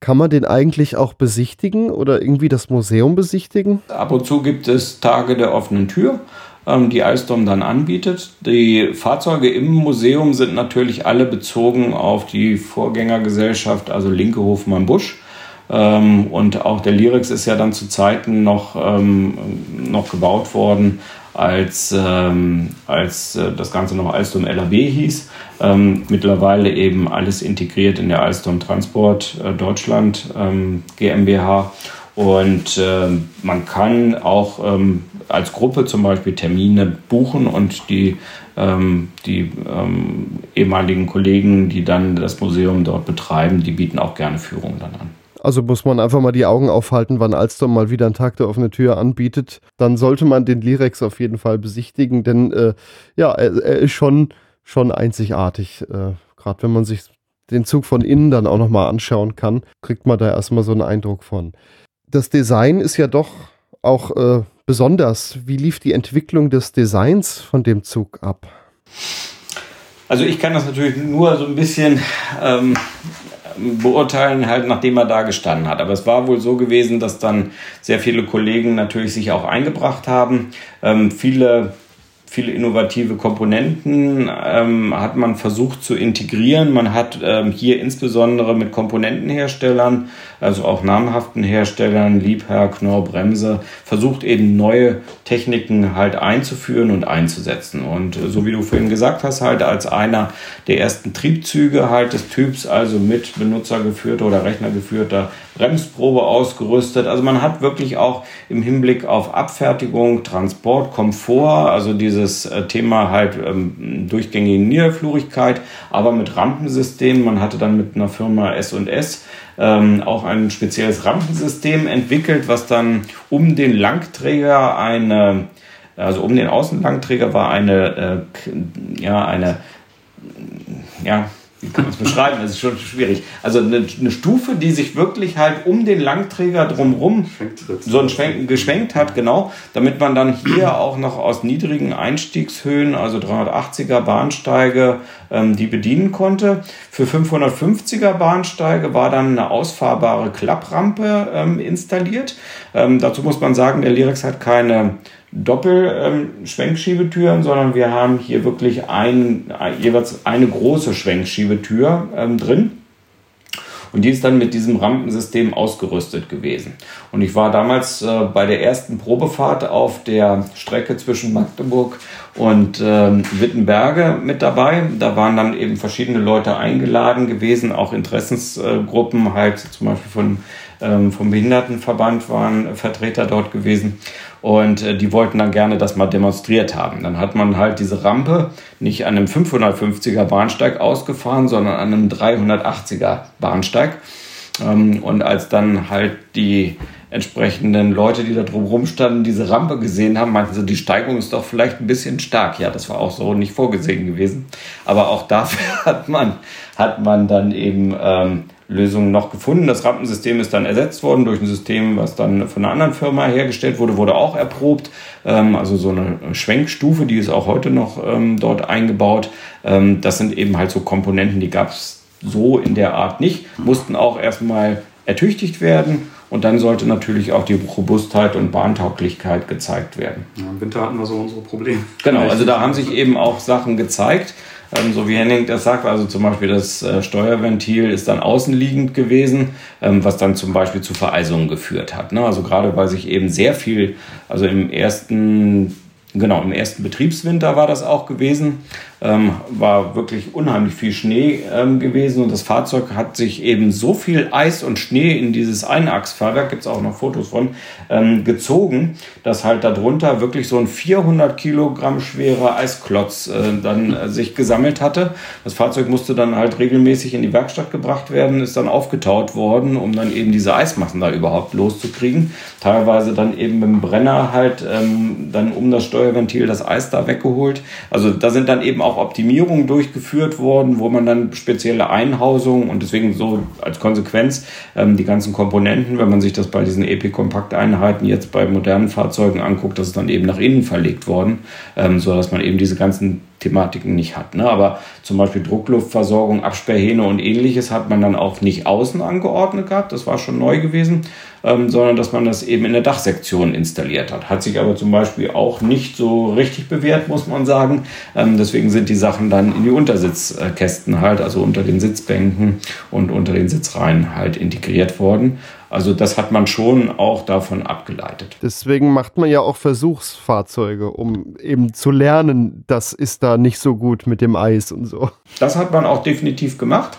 Kann man den eigentlich auch besichtigen oder irgendwie das Museum besichtigen? Ab und zu gibt es Tage der offenen Tür. ähm, die Alstom dann anbietet. Die Fahrzeuge im Museum sind natürlich alle bezogen auf die Vorgängergesellschaft, also Linke Hofmann Busch. Ähm, und auch der Lyrex ist ja dann zu Zeiten noch, ähm, noch gebaut worden, als, ähm, als äh, das Ganze noch Alstom LAB hieß. Ähm, mittlerweile eben alles integriert in der Alstom Transport äh, Deutschland ähm, GmbH. Und äh, man kann auch ähm, als Gruppe zum Beispiel Termine buchen und die, ähm, die ähm, ehemaligen Kollegen, die dann das Museum dort betreiben, die bieten auch gerne Führungen dann an. Also muss man einfach mal die Augen aufhalten, wann Alstom mal wieder einen Tag der offene Tür anbietet. Dann sollte man den Lirex auf jeden Fall besichtigen, denn äh, ja, er, er, ist schon, schon einzigartig. Äh, Gerade wenn man sich den Zug von innen dann auch nochmal anschauen kann, kriegt man da erstmal so einen Eindruck von. Das Design ist ja doch auch äh, besonders. Wie lief die Entwicklung des Designs von dem Zug ab? Also ich kann das natürlich nur so ein bisschen ähm, beurteilen, halt nachdem er da gestanden hat. Aber es war wohl so gewesen, dass dann sehr viele Kollegen natürlich sich auch eingebracht haben. Ähm, viele viele innovative Komponenten ähm, hat man versucht zu integrieren. Man hat ähm, hier insbesondere mit Komponentenherstellern, also auch namhaften Herstellern, Liebherr, Knorr, Bremse, versucht eben neue Techniken halt einzuführen und einzusetzen. Und äh, so wie du vorhin gesagt hast, halt als einer der ersten Triebzüge halt des Typs, also mit benutzergeführter oder rechnergeführter Bremsprobe ausgerüstet. Also man hat wirklich auch im Hinblick auf Abfertigung, Transport, Komfort, also dieses äh, Thema halt ähm, durchgängige Niederflurigkeit, aber mit Rampensystem. Man hatte dann mit einer Firma S&S ähm, auch ein spezielles Rampensystem entwickelt, was dann um den Langträger eine, also um den Außenlangträger war eine, äh, ja, eine, ja, wie kann man es beschreiben? Das ist schon schwierig. Also eine, eine, Stufe, die sich wirklich halt um den Langträger drumherum so ein Schwenk, geschwenkt hat, genau, damit man dann hier auch noch aus niedrigen Einstiegshöhen, also 380er Bahnsteige, ähm, die bedienen konnte. Für 550er Bahnsteige war dann eine ausfahrbare Klapprampe ähm, installiert. Ähm, dazu muss man sagen, der Lyrex hat keine Doppel-Schwenkschiebetüren, ähm, sondern wir haben hier wirklich ein, jeweils eine große Schwenkschiebetür ähm, drin. Und die ist dann mit diesem Rampensystem ausgerüstet gewesen. Und ich war damals äh, bei der ersten Probefahrt auf der Strecke zwischen Magdeburg und ähm, Wittenberge mit dabei. Da waren dann eben verschiedene Leute eingeladen gewesen, auch Interessensgruppen, halt zum Beispiel von, ähm, vom Behindertenverband waren Vertreter dort gewesen. Und äh, die wollten dann gerne das mal demonstriert haben. Dann hat man halt diese Rampe nicht an einem 550er Bahnsteig ausgefahren, sondern an einem 380er Bahnsteig. Ähm, und als dann halt die entsprechenden Leute, die da drumherum standen, diese Rampe gesehen haben, meinten sie, die Steigung ist doch vielleicht ein bisschen stark. Ja, das war auch so nicht vorgesehen gewesen. Aber auch dafür hat man, hat man dann eben ähm, Lösungen noch gefunden. Das Rampensystem ist dann ersetzt worden durch ein System, was dann von einer anderen Firma hergestellt wurde, wurde auch erprobt. Ähm, also so eine Schwenkstufe, die ist auch heute noch ähm, dort eingebaut. Ähm, das sind eben halt so Komponenten, die gab es so in der Art nicht, mussten auch erstmal ertüchtigt werden. Und dann sollte natürlich auch die Robustheit und Bahntauglichkeit gezeigt werden. Ja, Im Winter hatten wir so unsere Probleme. Genau, also da haben sich eben auch Sachen gezeigt. Ähm, so wie Henning das sagt, also zum Beispiel das äh, Steuerventil ist dann außenliegend gewesen, ähm, was dann zum Beispiel zu Vereisungen geführt hat. Ne? Also gerade weil sich eben sehr viel, also im ersten Genau, im ersten Betriebswinter war das auch gewesen. Ähm, war wirklich unheimlich viel Schnee ähm, gewesen und das Fahrzeug hat sich eben so viel Eis und Schnee in dieses Einachsfahrwerk, gibt es auch noch Fotos von, ähm, gezogen, dass halt darunter wirklich so ein 400 Kilogramm schwerer Eisklotz äh, dann äh, sich gesammelt hatte. Das Fahrzeug musste dann halt regelmäßig in die Werkstatt gebracht werden, ist dann aufgetaut worden, um dann eben diese Eismassen da überhaupt loszukriegen. Teilweise dann eben mit dem Brenner halt ähm, dann um das Steuerventil das Eis da weggeholt. Also da sind dann eben auch Optimierungen durchgeführt worden, wo man dann spezielle Einhausungen und deswegen so als Konsequenz ähm, die ganzen Komponenten, wenn man sich das bei diesen EP-Kompakt-Einheiten jetzt bei modernen Fahrzeugen anguckt, das ist dann eben nach innen verlegt worden, ähm, so dass man eben diese ganzen Thematiken nicht hat. Ne? Aber zum Beispiel Druckluftversorgung, Absperrhähne und ähnliches hat man dann auch nicht außen angeordnet gehabt. Das war schon neu gewesen, ähm, sondern dass man das eben in der Dachsektion installiert hat. Hat sich aber zum Beispiel auch nicht so richtig bewährt, muss man sagen. Ähm, deswegen sind die Sachen dann in die Untersitzkästen halt, also unter den Sitzbänken und unter den Sitzreihen halt integriert worden. Also das hat man schon auch davon abgeleitet. Deswegen macht man ja auch Versuchsfahrzeuge, um eben zu lernen, das ist da nicht so gut mit dem Eis und so. Das hat man auch definitiv gemacht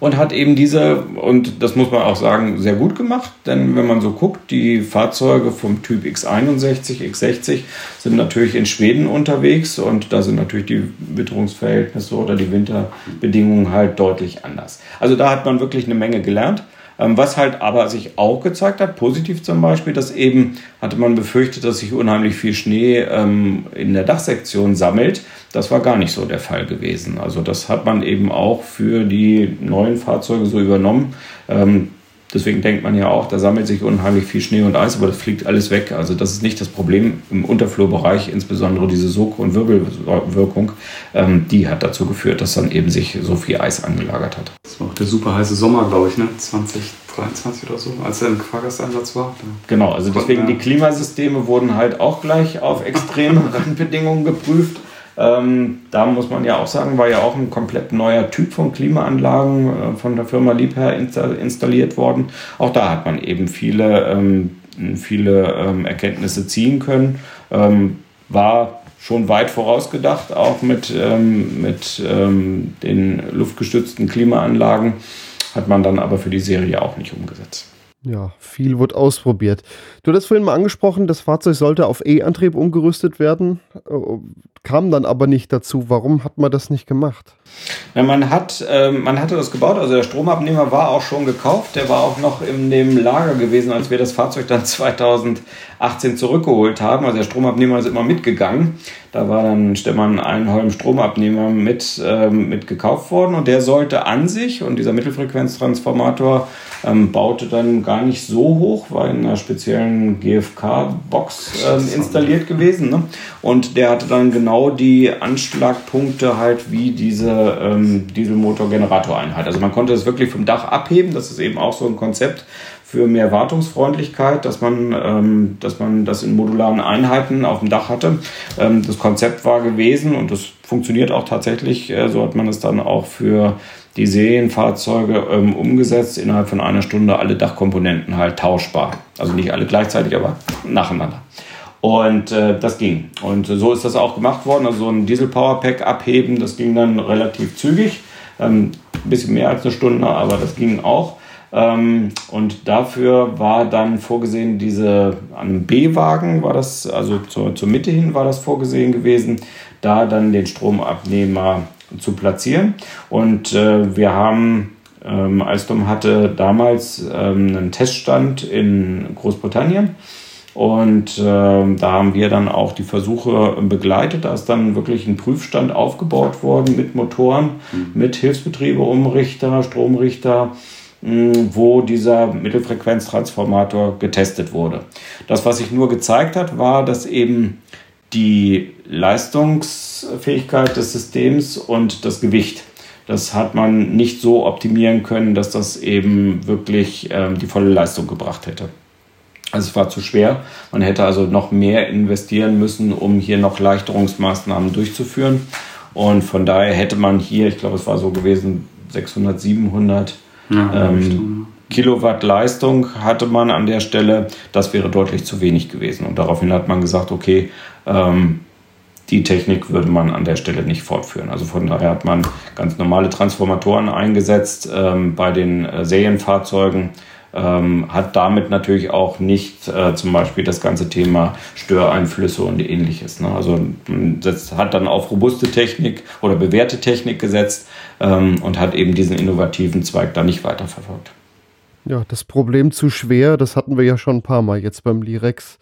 und hat eben diese, und das muss man auch sagen, sehr gut gemacht, denn wenn man so guckt, die Fahrzeuge vom Typ X61, X60 sind natürlich in Schweden unterwegs und da sind natürlich die Witterungsverhältnisse oder die Winterbedingungen halt deutlich anders. Also da hat man wirklich eine Menge gelernt. Ähm, was halt aber sich auch gezeigt hat, positiv zum Beispiel, dass eben hatte man befürchtet, dass sich unheimlich viel Schnee ähm, in der Dachsektion sammelt. Das war gar nicht so der Fall gewesen. Also das hat man eben auch für die neuen Fahrzeuge so übernommen. Ähm, Deswegen denkt man ja auch, da sammelt sich unheimlich viel Schnee und Eis, aber das fliegt alles weg. Also das ist nicht das Problem im Unterflurbereich, insbesondere diese Sog- und Wirbelwirkung, ähm, die hat dazu geführt, dass dann eben sich so viel Eis angelagert hat. Das war auch der super heiße Sommer, glaube ich, ne? 2023 oder so, als er im Fahrgastansatz war. Genau, also deswegen die Klimasysteme wurden halt auch gleich auf extreme Randbedingungen geprüft. Ähm, da muss man ja auch sagen, war ja auch ein komplett neuer Typ von Klimaanlagen äh, von der Firma Liebherr installiert worden. Auch da hat man eben viele, ähm, viele ähm, Erkenntnisse ziehen können. Ähm, war schon weit vorausgedacht, auch mit, ähm, mit ähm, den luftgestützten Klimaanlagen, hat man dann aber für die Serie auch nicht umgesetzt. Ja, viel wird ausprobiert. Du hast vorhin mal angesprochen, das Fahrzeug sollte auf E-Antrieb umgerüstet werden, äh, kam dann aber nicht dazu. Warum hat man das nicht gemacht? Ja, man, hat, äh, man hatte das gebaut, also der Stromabnehmer war auch schon gekauft, der war auch noch in dem Lager gewesen, als wir das Fahrzeug dann 2018 zurückgeholt haben. Also der Stromabnehmer ist immer mitgegangen. Da war dann Stefan Einholm Stromabnehmer mit, äh, mit gekauft worden und der sollte an sich und dieser Mittelfrequenztransformator ähm, baute dann gar nicht so hoch, war in einer speziellen GFK-Box ähm, installiert gewesen. Ne? Und der hatte dann genau die Anschlagpunkte halt wie diese ähm, Dieselmotor-Generatoreinheit. Also man konnte es wirklich vom Dach abheben. Das ist eben auch so ein Konzept für mehr Wartungsfreundlichkeit, dass man, ähm, dass man das in modularen Einheiten auf dem Dach hatte. Ähm, das Konzept war gewesen und das funktioniert auch tatsächlich. Äh, so hat man es dann auch für die Serienfahrzeuge ähm, umgesetzt, innerhalb von einer Stunde alle Dachkomponenten halt tauschbar. Also nicht alle gleichzeitig, aber nacheinander. Und äh, das ging. Und so ist das auch gemacht worden. Also so ein Diesel-Powerpack abheben, das ging dann relativ zügig. Ähm, ein bisschen mehr als eine Stunde, aber das ging auch. Ähm, und dafür war dann vorgesehen, diese an B-Wagen war das, also zur, zur Mitte hin war das vorgesehen gewesen, da dann den Stromabnehmer zu platzieren. Und äh, wir haben, ähm, Alstom hatte damals ähm, einen Teststand in Großbritannien. Und äh, da haben wir dann auch die Versuche begleitet. Da ist dann wirklich ein Prüfstand aufgebaut worden mit Motoren, mhm. mit Hilfsbetriebe, Stromrichter, wo dieser Mittelfrequenztransformator getestet wurde. Das, was sich nur gezeigt hat, war, dass eben die Leistungsfähigkeit des Systems und das Gewicht. Das hat man nicht so optimieren können, dass das eben wirklich ähm, die volle Leistung gebracht hätte. Also es war zu schwer. Man hätte also noch mehr investieren müssen, um hier noch Leichterungsmaßnahmen durchzuführen. Und von daher hätte man hier, ich glaube, es war so gewesen, 600, 700 ja, ähm, Kilowatt Leistung hatte man an der Stelle. Das wäre deutlich zu wenig gewesen. Und daraufhin hat man gesagt, okay, ähm, die Technik würde man an der Stelle nicht fortführen. Also von daher hat man ganz normale Transformatoren eingesetzt ähm, bei den äh, Serienfahrzeugen. Ähm, hat damit natürlich auch nicht äh, zum Beispiel das ganze Thema Störeinflüsse und ähnliches. Ne? Also man setzt, hat dann auf robuste Technik oder bewährte Technik gesetzt ähm, und hat eben diesen innovativen Zweig da nicht weiterverfolgt. Ja, das Problem zu schwer, das hatten wir ja schon ein paar Mal jetzt beim Lirex.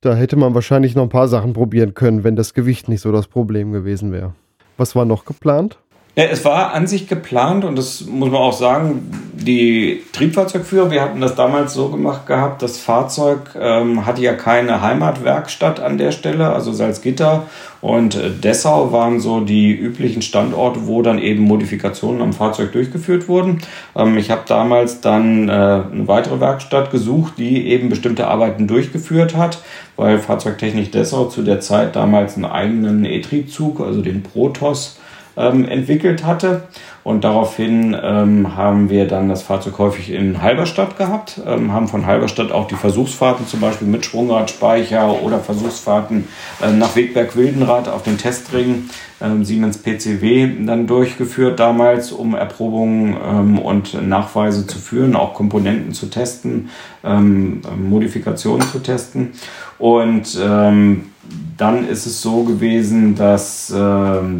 Da hätte man wahrscheinlich noch ein paar Sachen probieren können, wenn das Gewicht nicht so das Problem gewesen wäre. Was war noch geplant? Ja, es war an sich geplant und das muss man auch sagen, die Triebfahrzeugführer, wir hatten das damals so gemacht gehabt, das Fahrzeug ähm, hatte ja keine Heimatwerkstatt an der Stelle, also Salzgitter und äh, Dessau waren so die üblichen Standorte, wo dann eben Modifikationen am Fahrzeug durchgeführt wurden. Ähm, ich habe damals dann äh, eine weitere Werkstatt gesucht, die eben bestimmte Arbeiten durchgeführt hat, weil Fahrzeugtechnik Dessau zu der Zeit damals einen eigenen E-Triebzug, also den Protos, ähm, entwickelt hatte. Und daraufhin ähm, haben wir dann das Fahrzeug häufig in Halberstadt gehabt, ähm, haben von Halberstadt auch die Versuchsfahrten zum Beispiel mit Schwungradspeicher oder Versuchsfahrten äh, nach Wegberg-Wildenrad auf den Testring ähm, Siemens PCW dann durchgeführt damals, um Erprobungen ähm, und Nachweise zu führen, auch Komponenten zu testen, ähm, Modifikationen zu testen. Und ähm, dann ist es so gewesen, dass äh,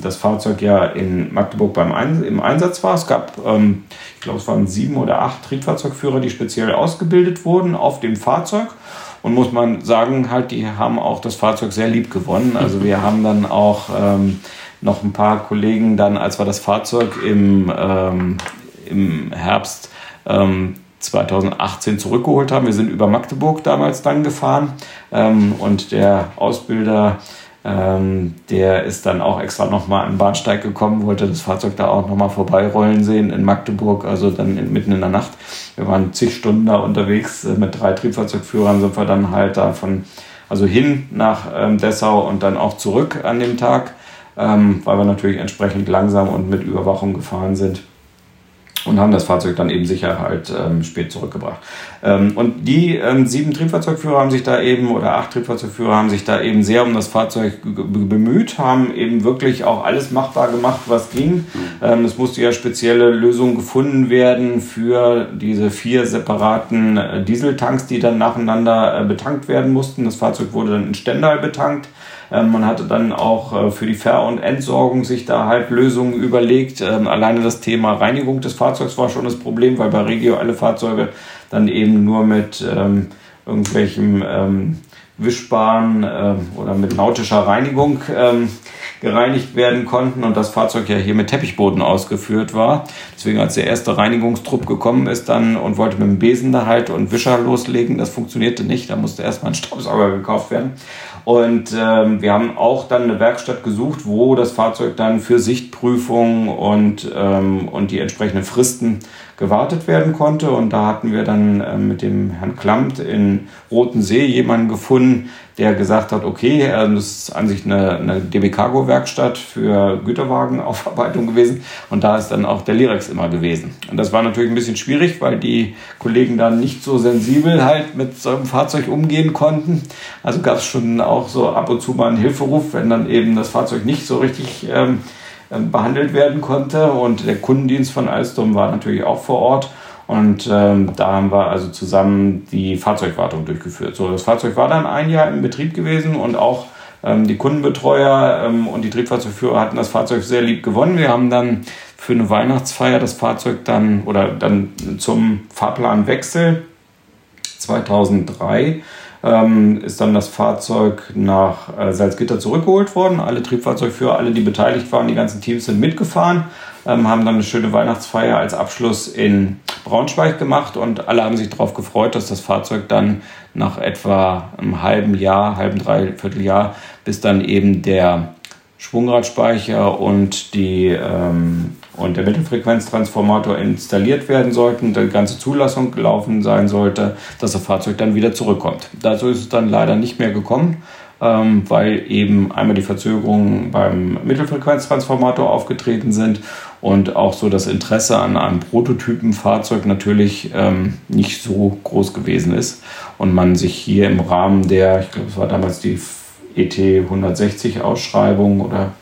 das Fahrzeug ja in Magdeburg beim Ein im Einsatz war. Es gab, ähm, ich glaube, es waren sieben oder acht Triebfahrzeugführer, die speziell ausgebildet wurden auf dem Fahrzeug. Und muss man sagen, halt, die haben auch das Fahrzeug sehr lieb gewonnen. Also wir haben dann auch ähm, noch ein paar Kollegen dann, als wir das Fahrzeug im, ähm, im Herbst ähm, 2018 zurückgeholt haben. Wir sind über Magdeburg damals dann gefahren ähm, und der Ausbilder, ähm, der ist dann auch extra nochmal an den Bahnsteig gekommen, wollte das Fahrzeug da auch nochmal vorbeirollen sehen in Magdeburg, also dann in, mitten in der Nacht. Wir waren zig Stunden da unterwegs, äh, mit drei Triebfahrzeugführern sind wir dann halt da von, also hin nach ähm, Dessau und dann auch zurück an dem Tag, ähm, weil wir natürlich entsprechend langsam und mit Überwachung gefahren sind und haben das Fahrzeug dann eben sicher halt ähm, spät zurückgebracht. Ähm, und die ähm, sieben Triebfahrzeugführer haben sich da eben, oder acht Triebfahrzeugführer haben sich da eben sehr um das Fahrzeug bemüht, haben eben wirklich auch alles machbar gemacht, was ging. Ähm, es musste ja spezielle Lösungen gefunden werden für diese vier separaten äh, Dieseltanks, die dann nacheinander äh, betankt werden mussten. Das Fahrzeug wurde dann in Stendal betankt. Ähm, man hatte dann auch äh, für die Ver- und Entsorgung sich da halt Lösungen überlegt. Ähm, alleine das Thema Reinigung des Fahrzeugs war schon das Problem, weil bei Regio alle Fahrzeuge dann eben nur mit ähm, irgendwelchen ähm, wischbaren oder mit nautischer Reinigung gereinigt werden konnten und das Fahrzeug ja hier mit Teppichboden ausgeführt war. Deswegen als der erste Reinigungstrupp gekommen ist dann und wollte mit dem Besen da halt und Wischer loslegen, das funktionierte nicht. Da musste erstmal ein Staubsauger gekauft werden. Und ähm, wir haben auch dann eine Werkstatt gesucht, wo das Fahrzeug dann für Sichtprüfung und, ähm, und die entsprechenden Fristen gewartet werden konnte. Und da hatten wir dann äh, mit dem Herrn Klammt in Rotensee jemanden gefunden, der gesagt hat, okay, äh, das ist an sich eine, eine DB Cargo Werkstatt für Güterwagenaufarbeitung gewesen. Und da ist dann auch der Lirex immer gewesen. Und das war natürlich ein bisschen schwierig, weil die Kollegen dann nicht so sensibel halt mit so einem Fahrzeug umgehen konnten. Also gab es schon auch so ab und zu mal einen Hilferuf, wenn dann eben das Fahrzeug nicht so richtig ähm, behandelt werden konnte. Und der Kundendienst von Alstom war natürlich auch vor Ort. Und ähm, da haben wir also zusammen die Fahrzeugwartung durchgeführt. So, das Fahrzeug war dann ein Jahr im Betrieb gewesen und auch ähm, die Kundenbetreuer ähm, und die Triebfahrzeugführer hatten das Fahrzeug sehr lieb gewonnen. Wir haben dann für eine Weihnachtsfeier das Fahrzeug dann oder dann zum Fahrplanwechsel 2003 ähm, ist dann das Fahrzeug nach äh, Salzgitter zurückgeholt worden. Alle Triebfahrzeugführer, alle, die beteiligt waren, die ganzen Teams sind mitgefahren, ähm, haben dann eine schöne Weihnachtsfeier als Abschluss in Braunschweig gemacht und alle haben sich darauf gefreut, dass das Fahrzeug dann nach etwa einem halben Jahr, halben, dreiviertel Jahr, bis dann eben der Schwungradspeicher und die ähm, und der Mittelfrequenztransformator installiert werden sollten, die ganze Zulassung gelaufen sein sollte, dass das Fahrzeug dann wieder zurückkommt. Dazu ist es dann leider nicht mehr gekommen, ähm, weil eben einmal die Verzögerungen beim Mittelfrequenztransformator aufgetreten sind und auch so das Interesse an einem Prototypenfahrzeug natürlich ähm, nicht so groß gewesen ist und man sich hier im Rahmen der, ich glaube, es war damals die ET 160 Ausschreibung oder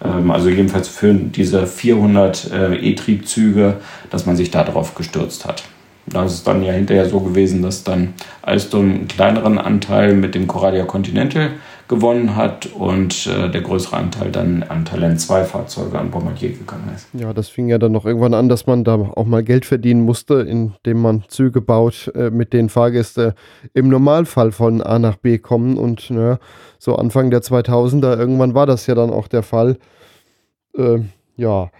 also jedenfalls für diese 400 äh, E-Triebzüge, dass man sich darauf gestürzt hat. Da ist dann ja hinterher so gewesen, dass dann Alstom einen kleineren Anteil mit dem Coradia Continental gewonnen hat und äh, der größere Anteil dann an Talent 2 Fahrzeuge an Bombardier gegangen ist. Ja, das fing ja dann noch irgendwann an, dass man da auch mal Geld verdienen musste, indem man Züge baut, äh, mit denen Fahrgäste im Normalfall von A nach B kommen und ne, so Anfang der 2000er, irgendwann war das ja dann auch der Fall. Äh, ja,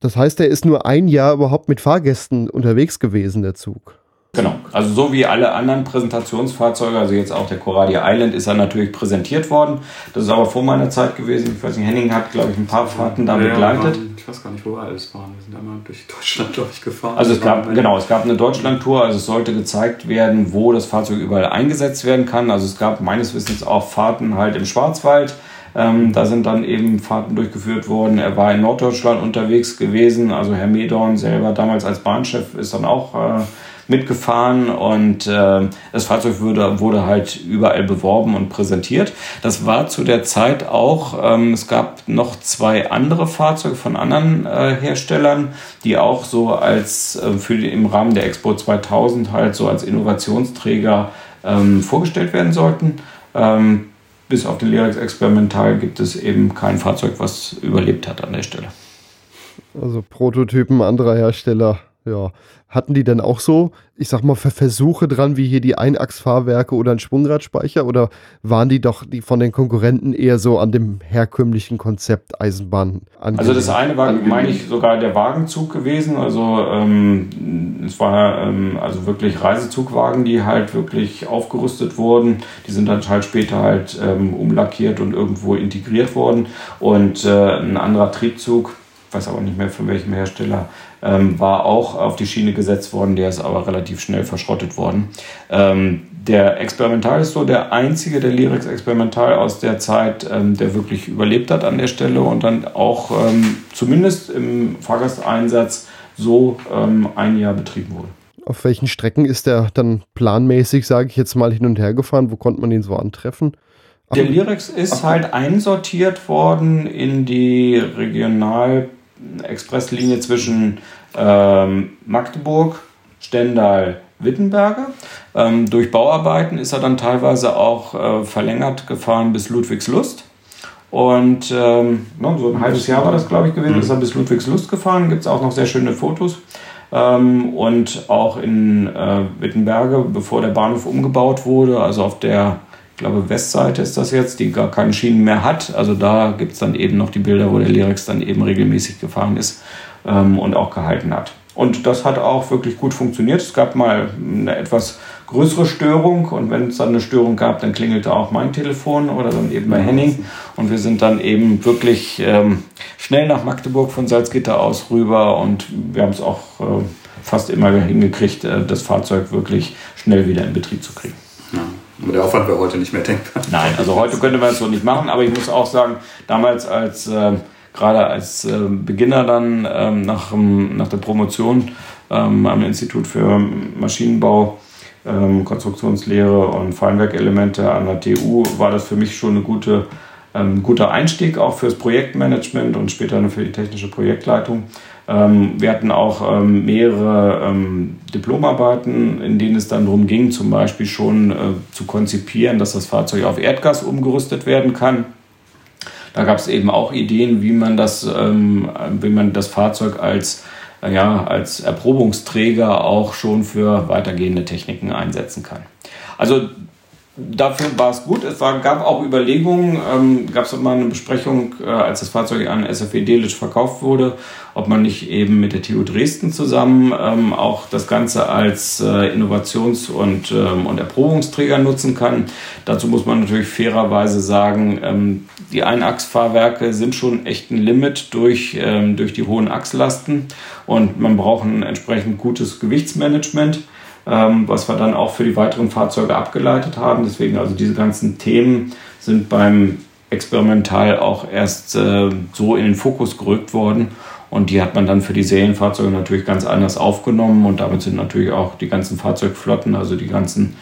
Das heißt, er ist nur ein Jahr überhaupt mit Fahrgästen unterwegs gewesen, der Zug. Genau, also so wie alle anderen Präsentationsfahrzeuge, also jetzt auch der Coradia Island ist er natürlich präsentiert worden. Das ist aber vor meiner Zeit gewesen. Ich weiß nicht, Henning hat, glaube ich, ein paar Fahrten da ja, begleitet. Waren, ich weiß gar nicht, wo wir alles waren. Wir sind einmal durch Deutschland durchgefahren. Also es gab, genau, es gab eine Deutschlandtour, also es sollte gezeigt werden, wo das Fahrzeug überall eingesetzt werden kann. Also es gab meines Wissens auch Fahrten halt im Schwarzwald. Ähm, da sind dann eben Fahrten durchgeführt worden. Er war in Norddeutschland unterwegs gewesen. Also Herr Medorn selber damals als Bahnchef ist dann auch äh, mitgefahren und äh, das Fahrzeug wurde, wurde halt überall beworben und präsentiert. Das war zu der Zeit auch, ähm, es gab noch zwei andere Fahrzeuge von anderen äh, Herstellern, die auch so als äh, für im Rahmen der Expo 2000 halt so als Innovationsträger ähm, vorgestellt werden sollten. Ähm, bis auf den Lyrex Experimental gibt es eben kein Fahrzeug, was überlebt hat an der Stelle. Also Prototypen anderer Hersteller ja. Hatten die denn auch so, ich sag mal, Versuche dran, wie hier die Einachsfahrwerke oder ein Schwungradspeicher? Oder waren die doch die von den Konkurrenten eher so an dem herkömmlichen Konzept Eisenbahn angelegt? Also das eine war, meine ich, sogar der Wagenzug gewesen. Also ähm, es war ähm, also wirklich Reisezugwagen, die halt wirklich aufgerüstet wurden. Die sind dann halt später halt ähm, umlackiert und irgendwo integriert worden. Und äh, ein anderer Triebzug, weiß aber nicht mehr von welchem Hersteller, ähm, war auch auf die Schiene gesetzt worden, der ist aber relativ schnell verschrottet worden. Ähm, der Experimental ist so der einzige, der Lyrics Experimental aus der Zeit, ähm, der wirklich überlebt hat an der Stelle und dann auch ähm, zumindest im Fahrgasteinsatz so ähm, ein Jahr betrieben wurde. Auf welchen Strecken ist der dann planmäßig, sage ich jetzt mal, hin und her gefahren? Wo konnte man ihn so antreffen? Der Lyrics ist halt einsortiert worden in die Regional- Expresslinie zwischen ähm, Magdeburg, Stendal, Wittenberge. Ähm, durch Bauarbeiten ist er dann teilweise auch äh, verlängert gefahren bis Ludwigslust. Und ähm, no, so ein halbes Jahr war das, glaube ich, gewesen, mhm. ist er bis Ludwigslust gefahren. Gibt es auch noch sehr schöne Fotos. Ähm, und auch in äh, Wittenberge, bevor der Bahnhof umgebaut wurde, also auf der glaube Westseite ist das jetzt, die gar keine Schienen mehr hat. Also da gibt es dann eben noch die Bilder, wo der Lyrex dann eben regelmäßig gefahren ist ähm, und auch gehalten hat. Und das hat auch wirklich gut funktioniert. Es gab mal eine etwas größere Störung und wenn es dann eine Störung gab, dann klingelte auch mein Telefon oder dann eben bei Henning und wir sind dann eben wirklich ähm, schnell nach Magdeburg von Salzgitter aus rüber und wir haben es auch äh, fast immer hingekriegt, äh, das Fahrzeug wirklich schnell wieder in Betrieb zu kriegen. Aber der Aufwand wäre heute nicht mehr denkbar. Nein, also heute könnte man es so nicht machen, aber ich muss auch sagen, damals als äh, gerade als äh, Beginner dann ähm, nach, nach der Promotion ähm, am Institut für Maschinenbau, ähm, Konstruktionslehre und Feinwerkelemente an der TU war das für mich schon eine gute, ähm, guter Einstieg auch fürs Projektmanagement und später für die technische Projektleitung. Ähm, wir hatten auch ähm, mehrere ähm, Diplomarbeiten, in denen es dann darum ging, zum Beispiel schon äh, zu konzipieren, dass das Fahrzeug auf Erdgas umgerüstet werden kann. Da gab es eben auch Ideen, wie man das, wie man das Fahrzeug als, ja, als Erprobungsträger auch schon für weitergehende Techniken einsetzen kann. Also dafür war es gut. Es war, gab auch Überlegungen, ähm, gab es mal eine Besprechung, äh, als das Fahrzeug an SFE Delitzsch verkauft wurde, ob man nicht eben mit der TU Dresden zusammen ähm, auch das Ganze als äh, Innovations- und, ähm, und Erprobungsträger nutzen kann. Dazu muss man natürlich fairerweise sagen, ähm, die Einachsfahrwerke sind schon echt ein Limit durch, ähm, durch die hohen Achslasten und man braucht ein entsprechend gutes Gewichtsmanagement ähm, was wir dann auch für die weiteren Fahrzeuge abgeleitet haben. Deswegen also diese ganzen Themen sind beim Experimental auch erst äh, so in den Fokus gerückt worden. Und die hat man dann für die Serienfahrzeuge natürlich ganz anders aufgenommen. Und damit sind natürlich auch die ganzen Fahrzeugflotten, also die ganzen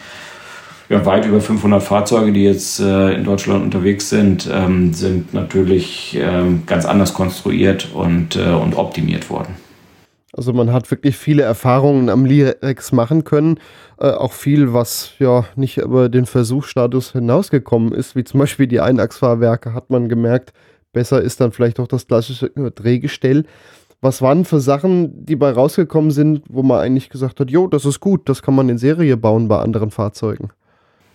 ja, weit über 500 Fahrzeuge, die jetzt äh, in Deutschland unterwegs sind, ähm, sind natürlich ähm, ganz anders konstruiert und, äh, und optimiert worden. Also man hat wirklich viele Erfahrungen am Lirex machen können. Äh, auch viel, was ja nicht über den Versuchsstatus hinausgekommen ist, wie zum Beispiel die Einachsfahrwerke, hat man gemerkt, besser ist dann vielleicht auch das klassische äh, Drehgestell. Was waren für Sachen, die bei rausgekommen sind, wo man eigentlich gesagt hat, jo, das ist gut, das kann man in Serie bauen bei anderen Fahrzeugen?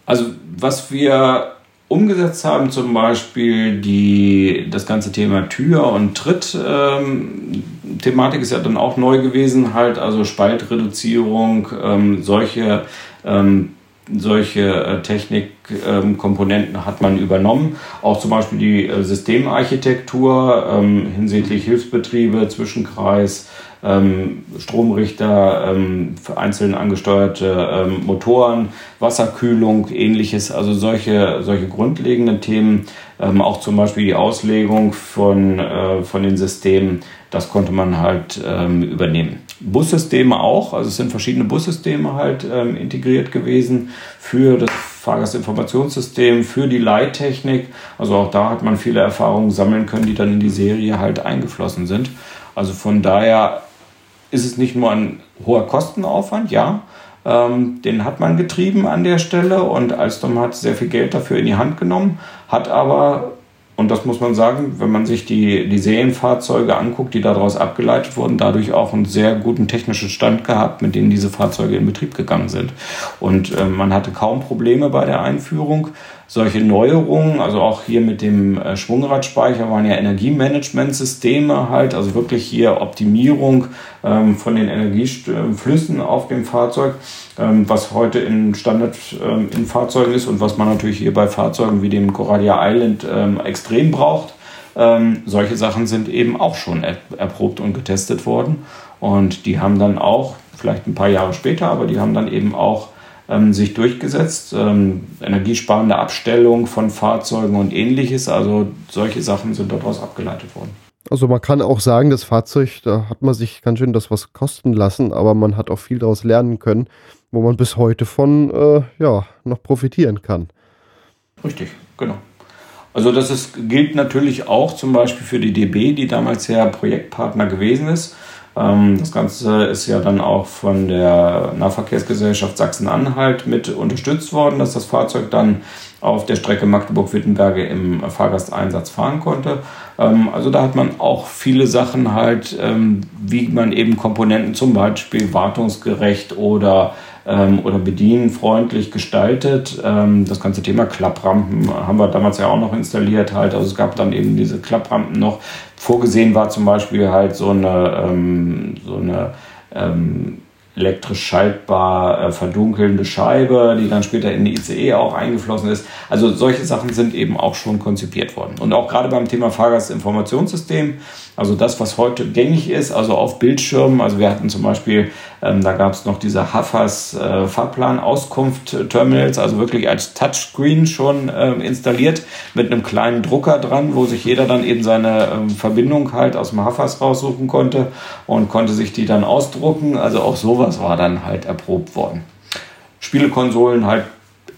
Also was wir umgesetzt haben, zum Beispiel die, das ganze Thema Tür- und Tritt-Thematik ähm, ist ja dann auch neu gewesen, halt, also Spaltreduzierung, ähm, solche ähm, solche äh, Technikkomponenten ähm, hat man übernommen. Auch zum Beispiel die äh, Systemarchitektur ähm, hinsichtlich Hilfsbetriebe, Zwischenkreis, ähm, Stromrichter, ähm, einzeln angesteuerte ähm, Motoren, Wasserkühlung, ähnliches. Also solche, solche grundlegenden Themen, ähm, auch zum Beispiel die Auslegung von, äh, von den Systemen, das konnte man halt ähm, übernehmen. Bussysteme auch, also es sind verschiedene Bussysteme halt ähm, integriert gewesen für das Fahrgastinformationssystem, für die Leittechnik. Also auch da hat man viele Erfahrungen sammeln können, die dann in die Serie halt eingeflossen sind. Also von daher ist es nicht nur ein hoher Kostenaufwand, ja, ähm, den hat man getrieben an der Stelle und Alstom hat sehr viel Geld dafür in die Hand genommen, hat aber und das muss man sagen, wenn man sich die, die Serienfahrzeuge anguckt, die daraus abgeleitet wurden, dadurch auch einen sehr guten technischen Stand gehabt, mit dem diese Fahrzeuge in Betrieb gegangen sind. Und äh, man hatte kaum Probleme bei der Einführung solche Neuerungen, also auch hier mit dem äh, Schwungradspeicher waren ja Energiemanagementsysteme halt, also wirklich hier Optimierung ähm, von den Energieflüssen auf dem Fahrzeug, ähm, was heute in Standard ähm, in Fahrzeugen ist und was man natürlich hier bei Fahrzeugen wie dem Coradia Island ähm, extrem braucht. Ähm, solche Sachen sind eben auch schon er erprobt und getestet worden und die haben dann auch, vielleicht ein paar Jahre später, aber die haben dann eben auch ähm, sich durchgesetzt. Ähm, energiesparende Abstellung von Fahrzeugen und ähnliches. Also solche Sachen sind daraus abgeleitet worden. Also man kann auch sagen, das Fahrzeug, da hat man sich ganz schön das was kosten lassen, aber man hat auch viel daraus lernen können, wo man bis heute von äh, ja, noch profitieren kann. Richtig, genau. Also das ist, gilt natürlich auch zum Beispiel für die DB, die damals ja Projektpartner gewesen ist. Ähm, das Ganze ist ja dann auch von der Nahverkehrsgesellschaft Sachsen-Anhalt mit unterstützt worden, dass das Fahrzeug dann auf der Strecke Magdeburg-Wittenberge im Fahrgasteinsatz fahren konnte. Ähm, also da hat man auch viele Sachen halt, ähm, wie man eben Komponenten zum Beispiel wartungsgerecht oder ähm, oder bedienfreundlich gestaltet. Ähm, das ganze Thema Klapprampen haben wir damals ja auch noch installiert halt. Also es gab dann eben diese Klapprampen noch. Vorgesehen war zum Beispiel halt so eine, ähm, so eine ähm, elektrisch schaltbar äh, verdunkelnde Scheibe, die dann später in die ICE auch eingeflossen ist. Also solche Sachen sind eben auch schon konzipiert worden. Und auch gerade beim Thema Fahrgastinformationssystem, also das, was heute gängig ist, also auf Bildschirmen, also wir hatten zum Beispiel, ähm, da gab es noch diese Hafas äh, Fahrplanauskunft-Terminals, also wirklich als Touchscreen schon ähm, installiert mit einem kleinen Drucker dran, wo sich jeder dann eben seine ähm, Verbindung halt aus dem Hafas raussuchen konnte und konnte sich die dann ausdrucken. Also auch sowas war dann halt erprobt worden. Spielekonsolen halt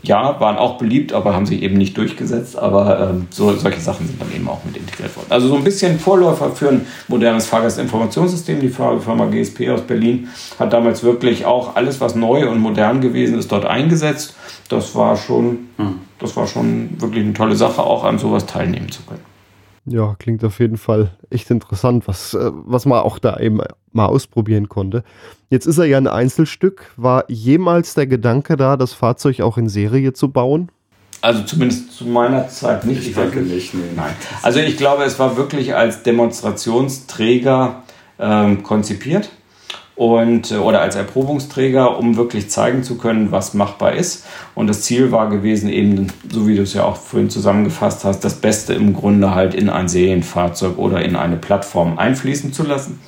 ja, waren auch beliebt, aber haben sich eben nicht durchgesetzt. Aber ähm, so, solche Sachen sind dann eben auch mit integriert worden. Also so ein bisschen Vorläufer für ein modernes Fahrgastinformationssystem. Die Firma GSP aus Berlin hat damals wirklich auch alles, was neu und modern gewesen ist, dort eingesetzt. Das war schon, hm. das war schon wirklich eine tolle Sache, auch an sowas teilnehmen zu können. Ja, klingt auf jeden Fall echt interessant, was, äh, was man auch da eben mal ausprobieren konnte. Jetzt ist er ja ein Einzelstück. War jemals der Gedanke da, das Fahrzeug auch in Serie zu bauen? Also zumindest zu meiner Zeit nicht. Ich, ich denke nicht. Nee. Nein. Also ich glaube, es war wirklich als Demonstrationsträger ähm, konzipiert und äh, oder als Erprobungsträger, um wirklich zeigen zu können, was machbar ist. Und das Ziel war gewesen, eben, so wie du es ja auch vorhin zusammengefasst hast, das Beste im Grunde halt in ein Serienfahrzeug oder in eine Plattform einfließen zu lassen.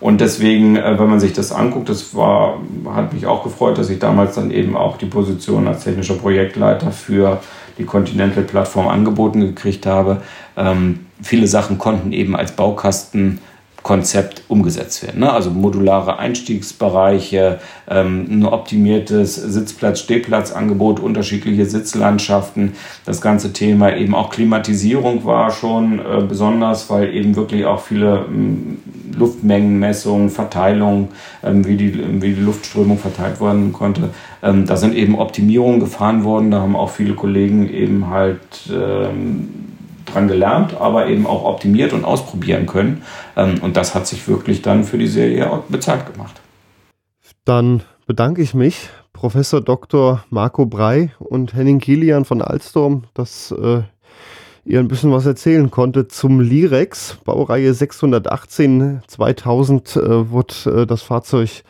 Und deswegen, äh, wenn man sich das anguckt, das war, hat mich auch gefreut, dass ich damals dann eben auch die Position als technischer Projektleiter für die Continental-Plattform angeboten gekriegt habe. Ähm, viele Sachen konnten eben als Baukasten Konzept umgesetzt werden. Ne? Also modulare Einstiegsbereiche, ähm, ein optimiertes Sitzplatz-Stehplatzangebot, unterschiedliche Sitzlandschaften. Das ganze Thema eben auch Klimatisierung war schon äh, besonders, weil eben wirklich auch viele ähm, Luftmengenmessungen, Verteilungen, ähm, wie, die, wie die Luftströmung verteilt werden konnte. Ähm, da sind eben Optimierungen gefahren worden. Da haben auch viele Kollegen eben halt ähm, dran gelernt, aber eben auch optimiert und ausprobieren können. Ähm, und das hat sich wirklich dann für die Serie bezahlt gemacht. Dann bedanke ich mich, Professor Dr. Marco Brei und Henning Kilian von Alstom, dass äh, ihr ein bisschen was erzählen konnte zum Lirex, Baureihe 618. 2000 äh, wurde äh, das Fahrzeug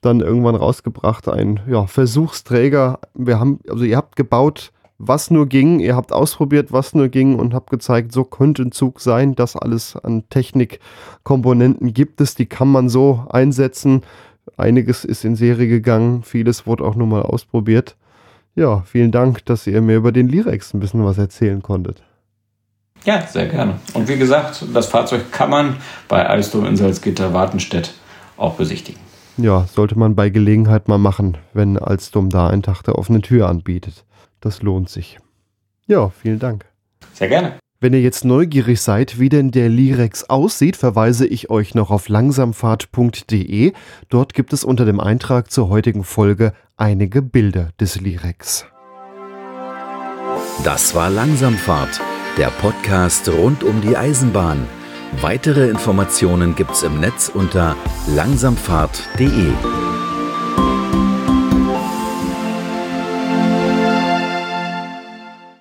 dann irgendwann rausgebracht, ein ja, Versuchsträger. Wir haben, also ihr habt gebaut, was nur ging, ihr habt ausprobiert, was nur ging und habt gezeigt, so könnte ein Zug sein. Das alles an Technikkomponenten gibt es, die kann man so einsetzen. Einiges ist in Serie gegangen, vieles wurde auch nur mal ausprobiert. Ja, vielen Dank, dass ihr mir über den Lirex ein bisschen was erzählen konntet. Ja, sehr gerne. Und wie gesagt, das Fahrzeug kann man bei Alstom in Salzgitter-Wartenstedt auch besichtigen. Ja, sollte man bei Gelegenheit mal machen, wenn Alstom da einen Tag der offenen Tür anbietet. Das lohnt sich. Ja, vielen Dank. Sehr gerne. Wenn ihr jetzt neugierig seid, wie denn der Lirex aussieht, verweise ich euch noch auf langsamfahrt.de. Dort gibt es unter dem Eintrag zur heutigen Folge einige Bilder des Lirex. Das war Langsamfahrt, der Podcast rund um die Eisenbahn. Weitere Informationen gibt's im Netz unter langsamfahrt.de.